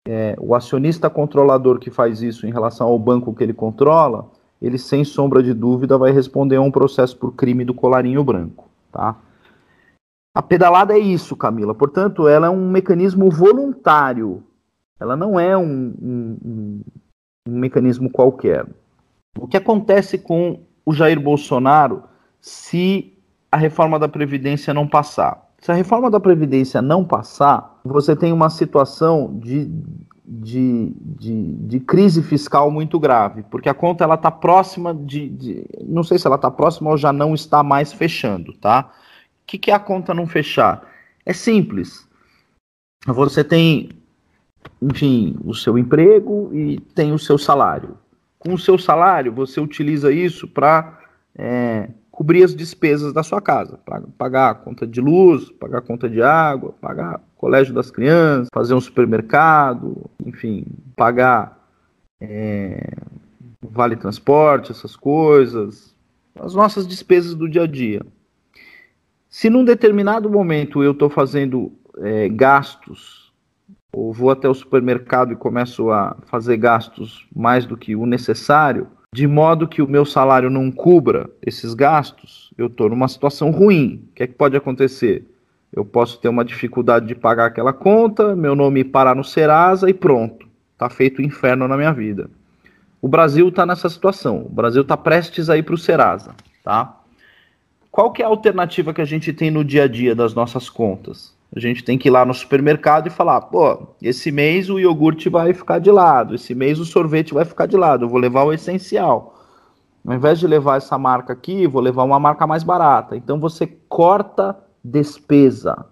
Speaker 2: é, o acionista controlador que faz isso em relação ao banco que ele controla, ele sem sombra de dúvida vai responder a um processo por crime do colarinho branco, tá? A pedalada é isso, Camila. Portanto, ela é um mecanismo voluntário. Ela não é um, um, um mecanismo qualquer. O que acontece com o Jair Bolsonaro se a reforma da Previdência não passar. Se a reforma da Previdência não passar, você tem uma situação de, de, de, de crise fiscal muito grave, porque a conta ela está próxima de, de, Não sei se ela está próxima ou já não está mais fechando, tá? O que, que é a conta não fechar? É simples. Você tem, enfim, o seu emprego e tem o seu salário. Com o seu salário, você utiliza isso para é, cobrir as despesas da sua casa, pagar a conta de luz, pagar a conta de água, pagar o colégio das crianças, fazer um supermercado, enfim, pagar é, vale transporte, essas coisas, as nossas despesas do dia a dia. Se num determinado momento eu estou fazendo é, gastos, ou vou até o supermercado e começo a fazer gastos mais do que o necessário, de modo que o meu salário não cubra esses gastos, eu estou numa situação ruim. O que é que pode acontecer? Eu posso ter uma dificuldade de pagar aquela conta, meu nome parar no Serasa e pronto, está feito o inferno na minha vida. O Brasil está nessa situação. O Brasil está prestes a ir para o Serasa, tá? Qual que é a alternativa que a gente tem no dia a dia das nossas contas? A gente tem que ir lá no supermercado e falar: pô, esse mês o iogurte vai ficar de lado, esse mês o sorvete vai ficar de lado, eu vou levar o essencial. Ao invés de levar essa marca aqui, vou levar uma marca mais barata. Então você corta despesa.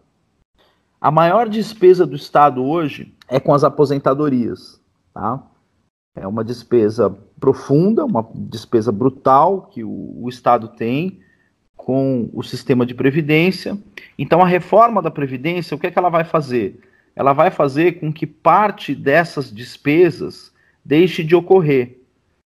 Speaker 2: A maior despesa do Estado hoje é com as aposentadorias. Tá? É uma despesa profunda, uma despesa brutal que o, o Estado tem com o sistema de previdência. Então, a reforma da previdência, o que, é que ela vai fazer? Ela vai fazer com que parte dessas despesas deixe de ocorrer.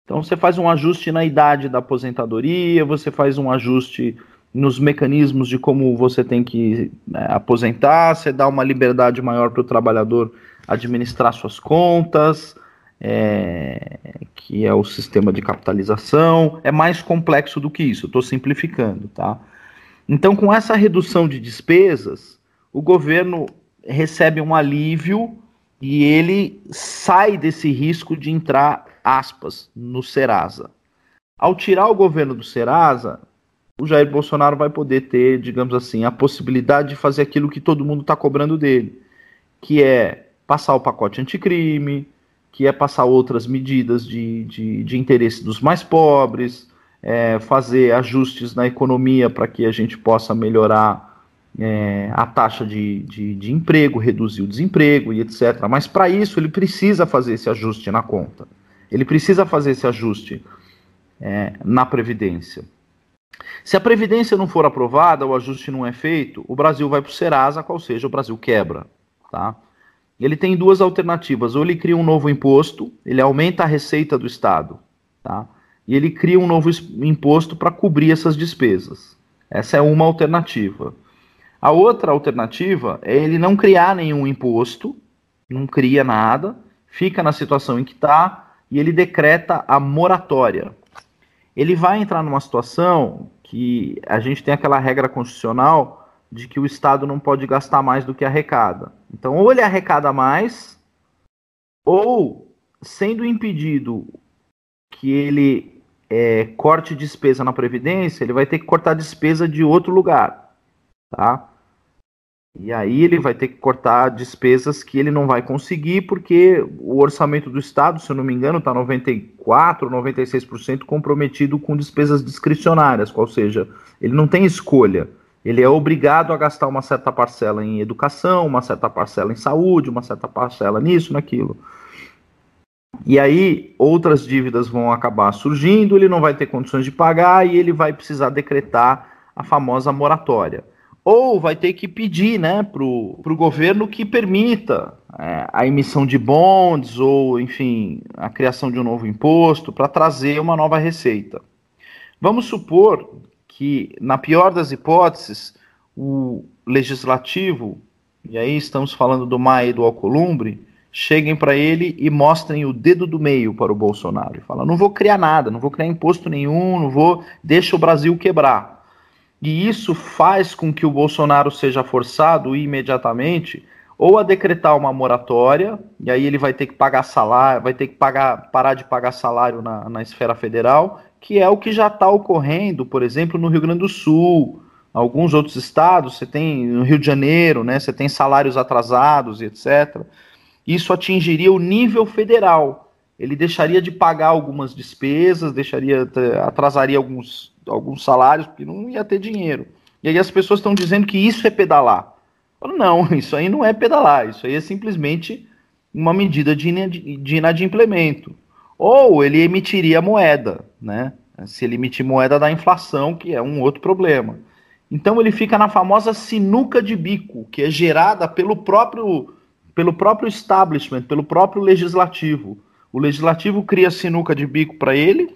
Speaker 2: Então, você faz um ajuste na idade da aposentadoria, você faz um ajuste nos mecanismos de como você tem que né, aposentar, você dá uma liberdade maior para o trabalhador administrar suas contas, é, que é o sistema de capitalização. É mais complexo do que isso, estou simplificando, tá? Então, com essa redução de despesas, o governo recebe um alívio e ele sai desse risco de entrar, aspas, no Serasa. Ao tirar o governo do Serasa, o Jair Bolsonaro vai poder ter, digamos assim, a possibilidade de fazer aquilo que todo mundo está cobrando dele, que é passar o pacote anticrime, que é passar outras medidas de, de, de interesse dos mais pobres, é, fazer ajustes na economia para que a gente possa melhorar é, a taxa de, de, de, emprego, reduzir o desemprego e etc. Mas para isso ele precisa fazer esse ajuste na conta. Ele precisa fazer esse ajuste é, na Previdência. Se a Previdência não for aprovada, o ajuste não é feito, o Brasil vai para o Serasa, qual seja, o Brasil quebra. Tá? Ele tem duas alternativas. Ou ele cria um novo imposto, ele aumenta a receita do Estado, tá? E ele cria um novo imposto para cobrir essas despesas. Essa é uma alternativa. A outra alternativa é ele não criar nenhum imposto, não cria nada, fica na situação em que está e ele decreta a moratória. Ele vai entrar numa situação que a gente tem aquela regra constitucional de que o Estado não pode gastar mais do que arrecada. Então, ou ele arrecada mais, ou, sendo impedido que ele é, corte despesa na Previdência, ele vai ter que cortar despesa de outro lugar. Tá? E aí ele vai ter que cortar despesas que ele não vai conseguir, porque o orçamento do Estado, se eu não me engano, está 94%, 96% comprometido com despesas discricionárias, ou seja, ele não tem escolha ele é obrigado a gastar uma certa parcela em educação, uma certa parcela em saúde, uma certa parcela nisso, naquilo. E aí outras dívidas vão acabar surgindo, ele não vai ter condições de pagar e ele vai precisar decretar a famosa moratória. Ou vai ter que pedir né, para o governo que permita é, a emissão de bonds ou, enfim, a criação de um novo imposto para trazer uma nova receita. Vamos supor que, na pior das hipóteses, o legislativo, e aí estamos falando do Maia e do Alcolumbre, cheguem para ele e mostrem o dedo do meio para o Bolsonaro. E falam, não vou criar nada, não vou criar imposto nenhum, não vou, deixa o Brasil quebrar. E isso faz com que o Bolsonaro seja forçado imediatamente ou a decretar uma moratória, e aí ele vai ter que pagar salário, vai ter que pagar, parar de pagar salário na, na esfera federal, que é o que já está ocorrendo, por exemplo, no Rio Grande do Sul, alguns outros estados, você tem no Rio de Janeiro, né, você tem salários atrasados e etc. Isso atingiria o nível federal. Ele deixaria de pagar algumas despesas, deixaria atrasaria alguns, alguns salários, porque não ia ter dinheiro. E aí as pessoas estão dizendo que isso é pedalar. Não, <laughs> isso aí não é pedalar, isso aí é simplesmente uma medida de inadimplemento. Ou ele emitiria moeda, né? Se ele emitir moeda da inflação, que é um outro problema. Então ele fica na famosa sinuca de bico, que é gerada pelo próprio, pelo próprio establishment, pelo próprio legislativo. O legislativo cria sinuca de bico para ele,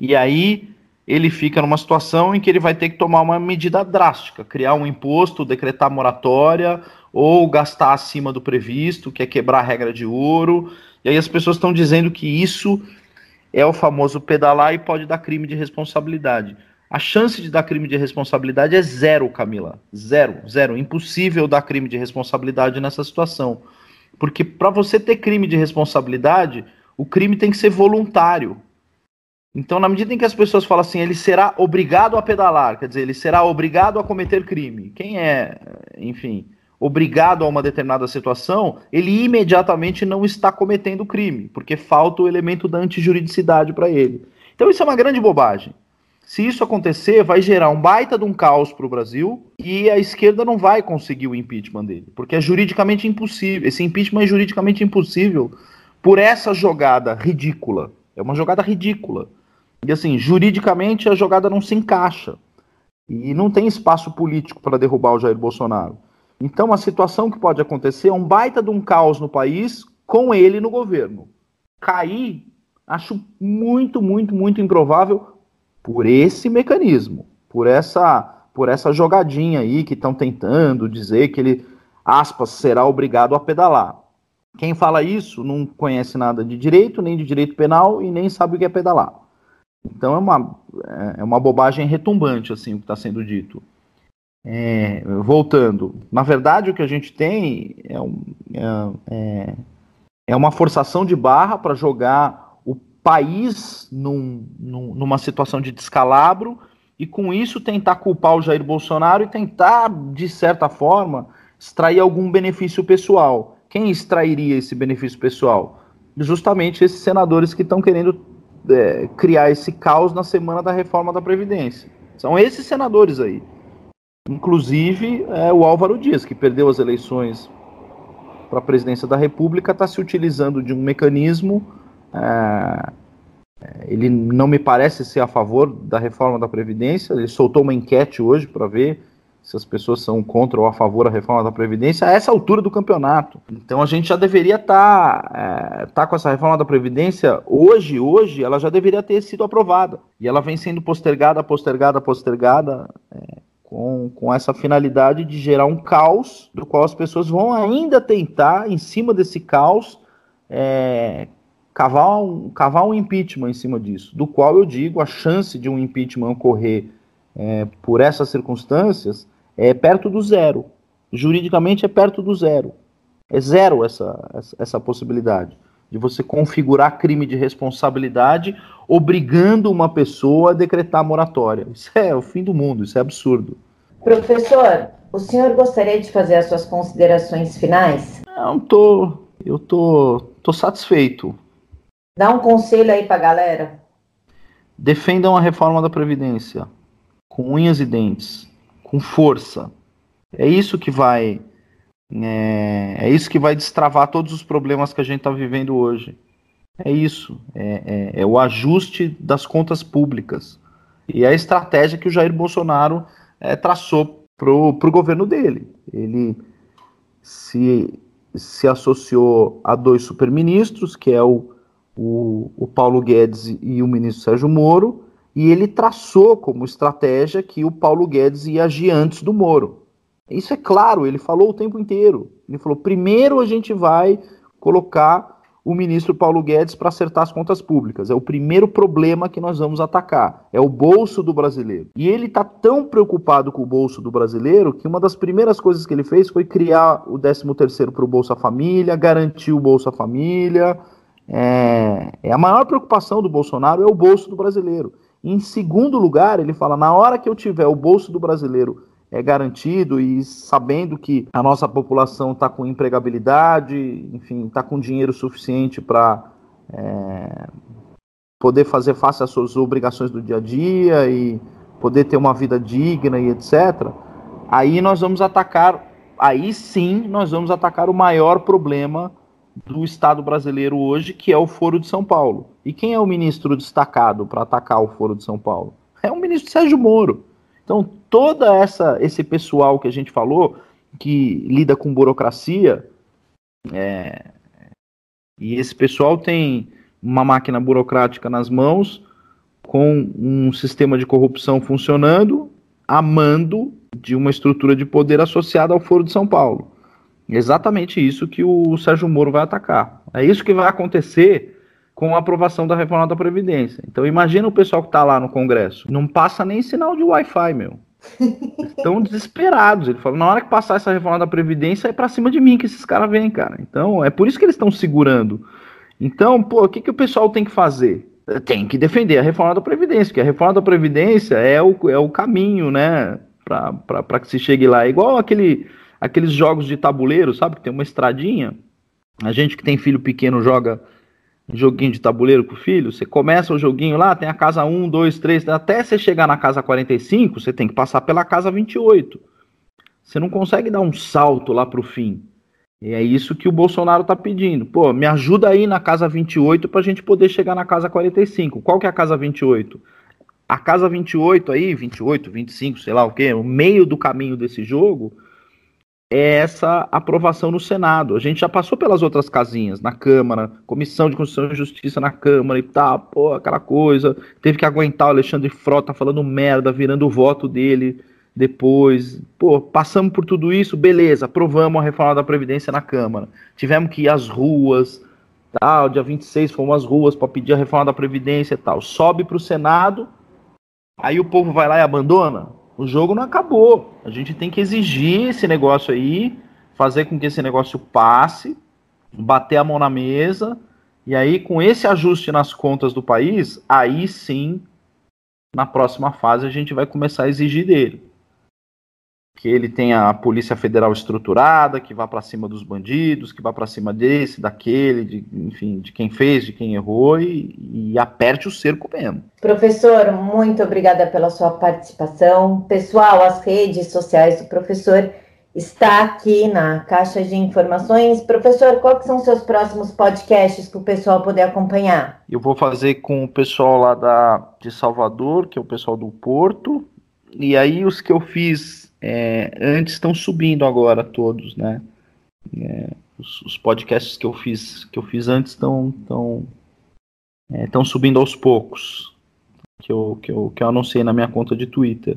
Speaker 2: e aí ele fica numa situação em que ele vai ter que tomar uma medida drástica, criar um imposto, decretar moratória, ou gastar acima do previsto, que é quebrar a regra de ouro. E aí as pessoas estão dizendo que isso é o famoso pedalar e pode dar crime de responsabilidade. A chance de dar crime de responsabilidade é zero, Camila. Zero, zero. Impossível dar crime de responsabilidade nessa situação. Porque para você ter crime de responsabilidade, o crime tem que ser voluntário. Então, na medida em que as pessoas falam assim, ele será obrigado a pedalar, quer dizer, ele será obrigado a cometer crime. Quem é, enfim, obrigado a uma determinada situação, ele imediatamente não está cometendo crime, porque falta o elemento da antijuridicidade para ele. Então isso é uma grande bobagem. Se isso acontecer, vai gerar um baita de um caos para o Brasil e a esquerda não vai conseguir o impeachment dele, porque é juridicamente impossível. Esse impeachment é juridicamente impossível por essa jogada ridícula. É uma jogada ridícula. E assim, juridicamente a jogada não se encaixa. E não tem espaço político para derrubar o Jair Bolsonaro. Então a situação que pode acontecer é um baita de um caos no país com ele no governo. Cair, acho muito, muito, muito improvável por esse mecanismo, por essa, por essa jogadinha aí que estão tentando dizer que ele, aspas, será obrigado a pedalar. Quem fala isso não conhece nada de direito, nem de direito penal e nem sabe o que é pedalar. Então é uma, é uma bobagem retumbante assim o que está sendo dito. É, voltando, na verdade o que a gente tem é, um, é, é, é uma forçação de barra para jogar o país num, num, numa situação de descalabro e com isso tentar culpar o Jair Bolsonaro e tentar, de certa forma, extrair algum benefício pessoal. Quem extrairia esse benefício pessoal? Justamente esses senadores que estão querendo é, criar esse caos na semana da reforma da Previdência. São esses senadores aí. Inclusive é, o Álvaro Dias, que perdeu as eleições para a presidência da República, está se utilizando de um mecanismo. É, é, ele não me parece ser a favor da reforma da Previdência. Ele soltou uma enquete hoje para ver se as pessoas são contra ou a favor da reforma da Previdência, a essa altura do campeonato. Então a gente já deveria estar tá, é, tá com essa reforma da Previdência hoje, hoje, ela já deveria ter sido aprovada. E ela vem sendo postergada, postergada, postergada, é, com, com essa finalidade de gerar um caos, do qual as pessoas vão ainda tentar, em cima desse caos, é, cavar, um, cavar um impeachment em cima disso, do qual eu digo a chance de um impeachment ocorrer é, por essas circunstâncias é perto do zero. Juridicamente é perto do zero. É zero essa, essa, essa possibilidade de você configurar crime de responsabilidade obrigando uma pessoa a decretar moratória. Isso é o fim do mundo, isso é absurdo.
Speaker 1: Professor, o senhor gostaria de fazer as suas considerações finais?
Speaker 2: Não, tô, eu tô, tô satisfeito.
Speaker 1: Dá um conselho aí para a galera.
Speaker 2: Defendam a reforma da Previdência com unhas e dentes com força. É isso que vai é, é isso que vai destravar todos os problemas que a gente está vivendo hoje. É isso, é, é, é, o ajuste das contas públicas e é a estratégia que o Jair Bolsonaro é, traçou para o governo dele. Ele se, se associou a dois superministros, que é o, o, o Paulo Guedes e o ministro Sérgio Moro, e ele traçou como estratégia que o Paulo Guedes ia agir antes do Moro. Isso é claro, ele falou o tempo inteiro. Ele falou: primeiro a gente vai colocar o ministro Paulo Guedes para acertar as contas públicas. É o primeiro problema que nós vamos atacar. É o bolso do brasileiro. E ele está tão preocupado com o bolso do brasileiro que uma das primeiras coisas que ele fez foi criar o 13º para o Bolsa Família, garantir o Bolsa Família. É... é a maior preocupação do Bolsonaro é o bolso do brasileiro. Em segundo lugar, ele fala: na hora que eu tiver o bolso do brasileiro é garantido e sabendo que a nossa população está com empregabilidade, enfim, está com dinheiro suficiente para é, poder fazer face às suas obrigações do dia a dia e poder ter uma vida digna e etc. Aí nós vamos atacar, aí sim nós vamos atacar o maior problema do Estado brasileiro hoje, que é o Foro de São Paulo. E quem é o ministro destacado para atacar o Foro de São Paulo? É o ministro Sérgio Moro. Então, toda essa esse pessoal que a gente falou, que lida com burocracia, é, e esse pessoal tem uma máquina burocrática nas mãos, com um sistema de corrupção funcionando, amando de uma estrutura de poder associada ao Foro de São Paulo. Exatamente isso que o Sérgio Moro vai atacar. É isso que vai acontecer com a aprovação da reforma da Previdência. Então imagina o pessoal que está lá no Congresso. Não passa nem sinal de Wi-Fi, meu. Estão desesperados. Ele falou, na hora que passar essa reforma da Previdência, é para cima de mim que esses caras vêm, cara. Então, é por isso que eles estão segurando. Então, pô, o que, que o pessoal tem que fazer? Tem que defender a reforma da Previdência, porque a reforma da Previdência é o, é o caminho, né, para que se chegue lá. É igual aquele aqueles jogos de tabuleiro, sabe? Que tem uma estradinha. A gente que tem filho pequeno joga joguinho de tabuleiro com o filho. Você começa o joguinho lá, tem a casa 1, 2, 3, até você chegar na casa 45, você tem que passar pela casa 28. Você não consegue dar um salto lá pro fim. E é isso que o Bolsonaro tá pedindo. Pô, me ajuda aí na casa 28 pra gente poder chegar na casa 45. Qual que é a casa 28? A casa 28 aí, 28, 25, sei lá o quê, o meio do caminho desse jogo é essa aprovação no Senado. A gente já passou pelas outras casinhas, na Câmara, Comissão de Constituição e Justiça na Câmara e tal, pô, aquela coisa. Teve que aguentar o Alexandre Frota falando merda, virando o voto dele depois. Pô, passamos por tudo isso, beleza, aprovamos a reforma da Previdência na Câmara. Tivemos que ir às ruas, tal, dia 26 fomos às ruas para pedir a reforma da Previdência e tal. Sobe para o Senado, aí o povo vai lá e abandona o jogo não acabou. A gente tem que exigir esse negócio aí, fazer com que esse negócio passe, bater a mão na mesa, e aí com esse ajuste nas contas do país, aí sim, na próxima fase, a gente vai começar a exigir dele que ele tenha a Polícia Federal estruturada, que vá para cima dos bandidos, que vá para cima desse, daquele, de, enfim, de quem fez, de quem errou e, e, aperte o cerco mesmo.
Speaker 1: Professor, muito obrigada pela sua participação. Pessoal, as redes sociais do professor está aqui na caixa de informações. Professor, quais são os seus próximos podcasts para o pessoal poder acompanhar?
Speaker 2: Eu vou fazer com o pessoal lá da, de Salvador, que é o pessoal do Porto, e aí os que eu fiz é, antes estão subindo agora todos, né? É, os, os, podcasts que eu fiz que eu fiz antes estão estão estão é, subindo aos poucos que eu, que eu que eu anunciei na minha conta de Twitter.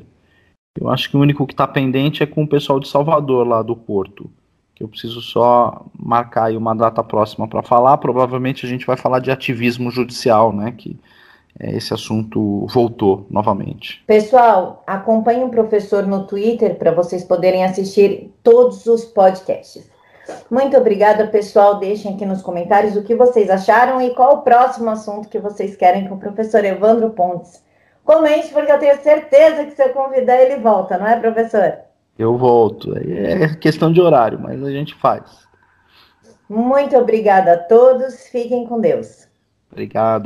Speaker 2: Eu acho que o único que está pendente é com o pessoal de Salvador lá do Porto, que eu preciso só marcar aí uma data próxima para falar. Provavelmente a gente vai falar de ativismo judicial, né? Que é, esse assunto voltou novamente.
Speaker 1: Pessoal, acompanhe o professor no Twitter para vocês poderem assistir todos os podcasts. Muito obrigada, pessoal. Deixem aqui nos comentários o que vocês acharam e qual o próximo assunto que vocês querem com o professor Evandro Pontes. Comente, porque eu tenho certeza que se eu convidar, ele volta, não é, professor?
Speaker 2: Eu volto. É questão de horário, mas a gente faz.
Speaker 1: Muito obrigada a todos. Fiquem com Deus.
Speaker 2: Obrigado.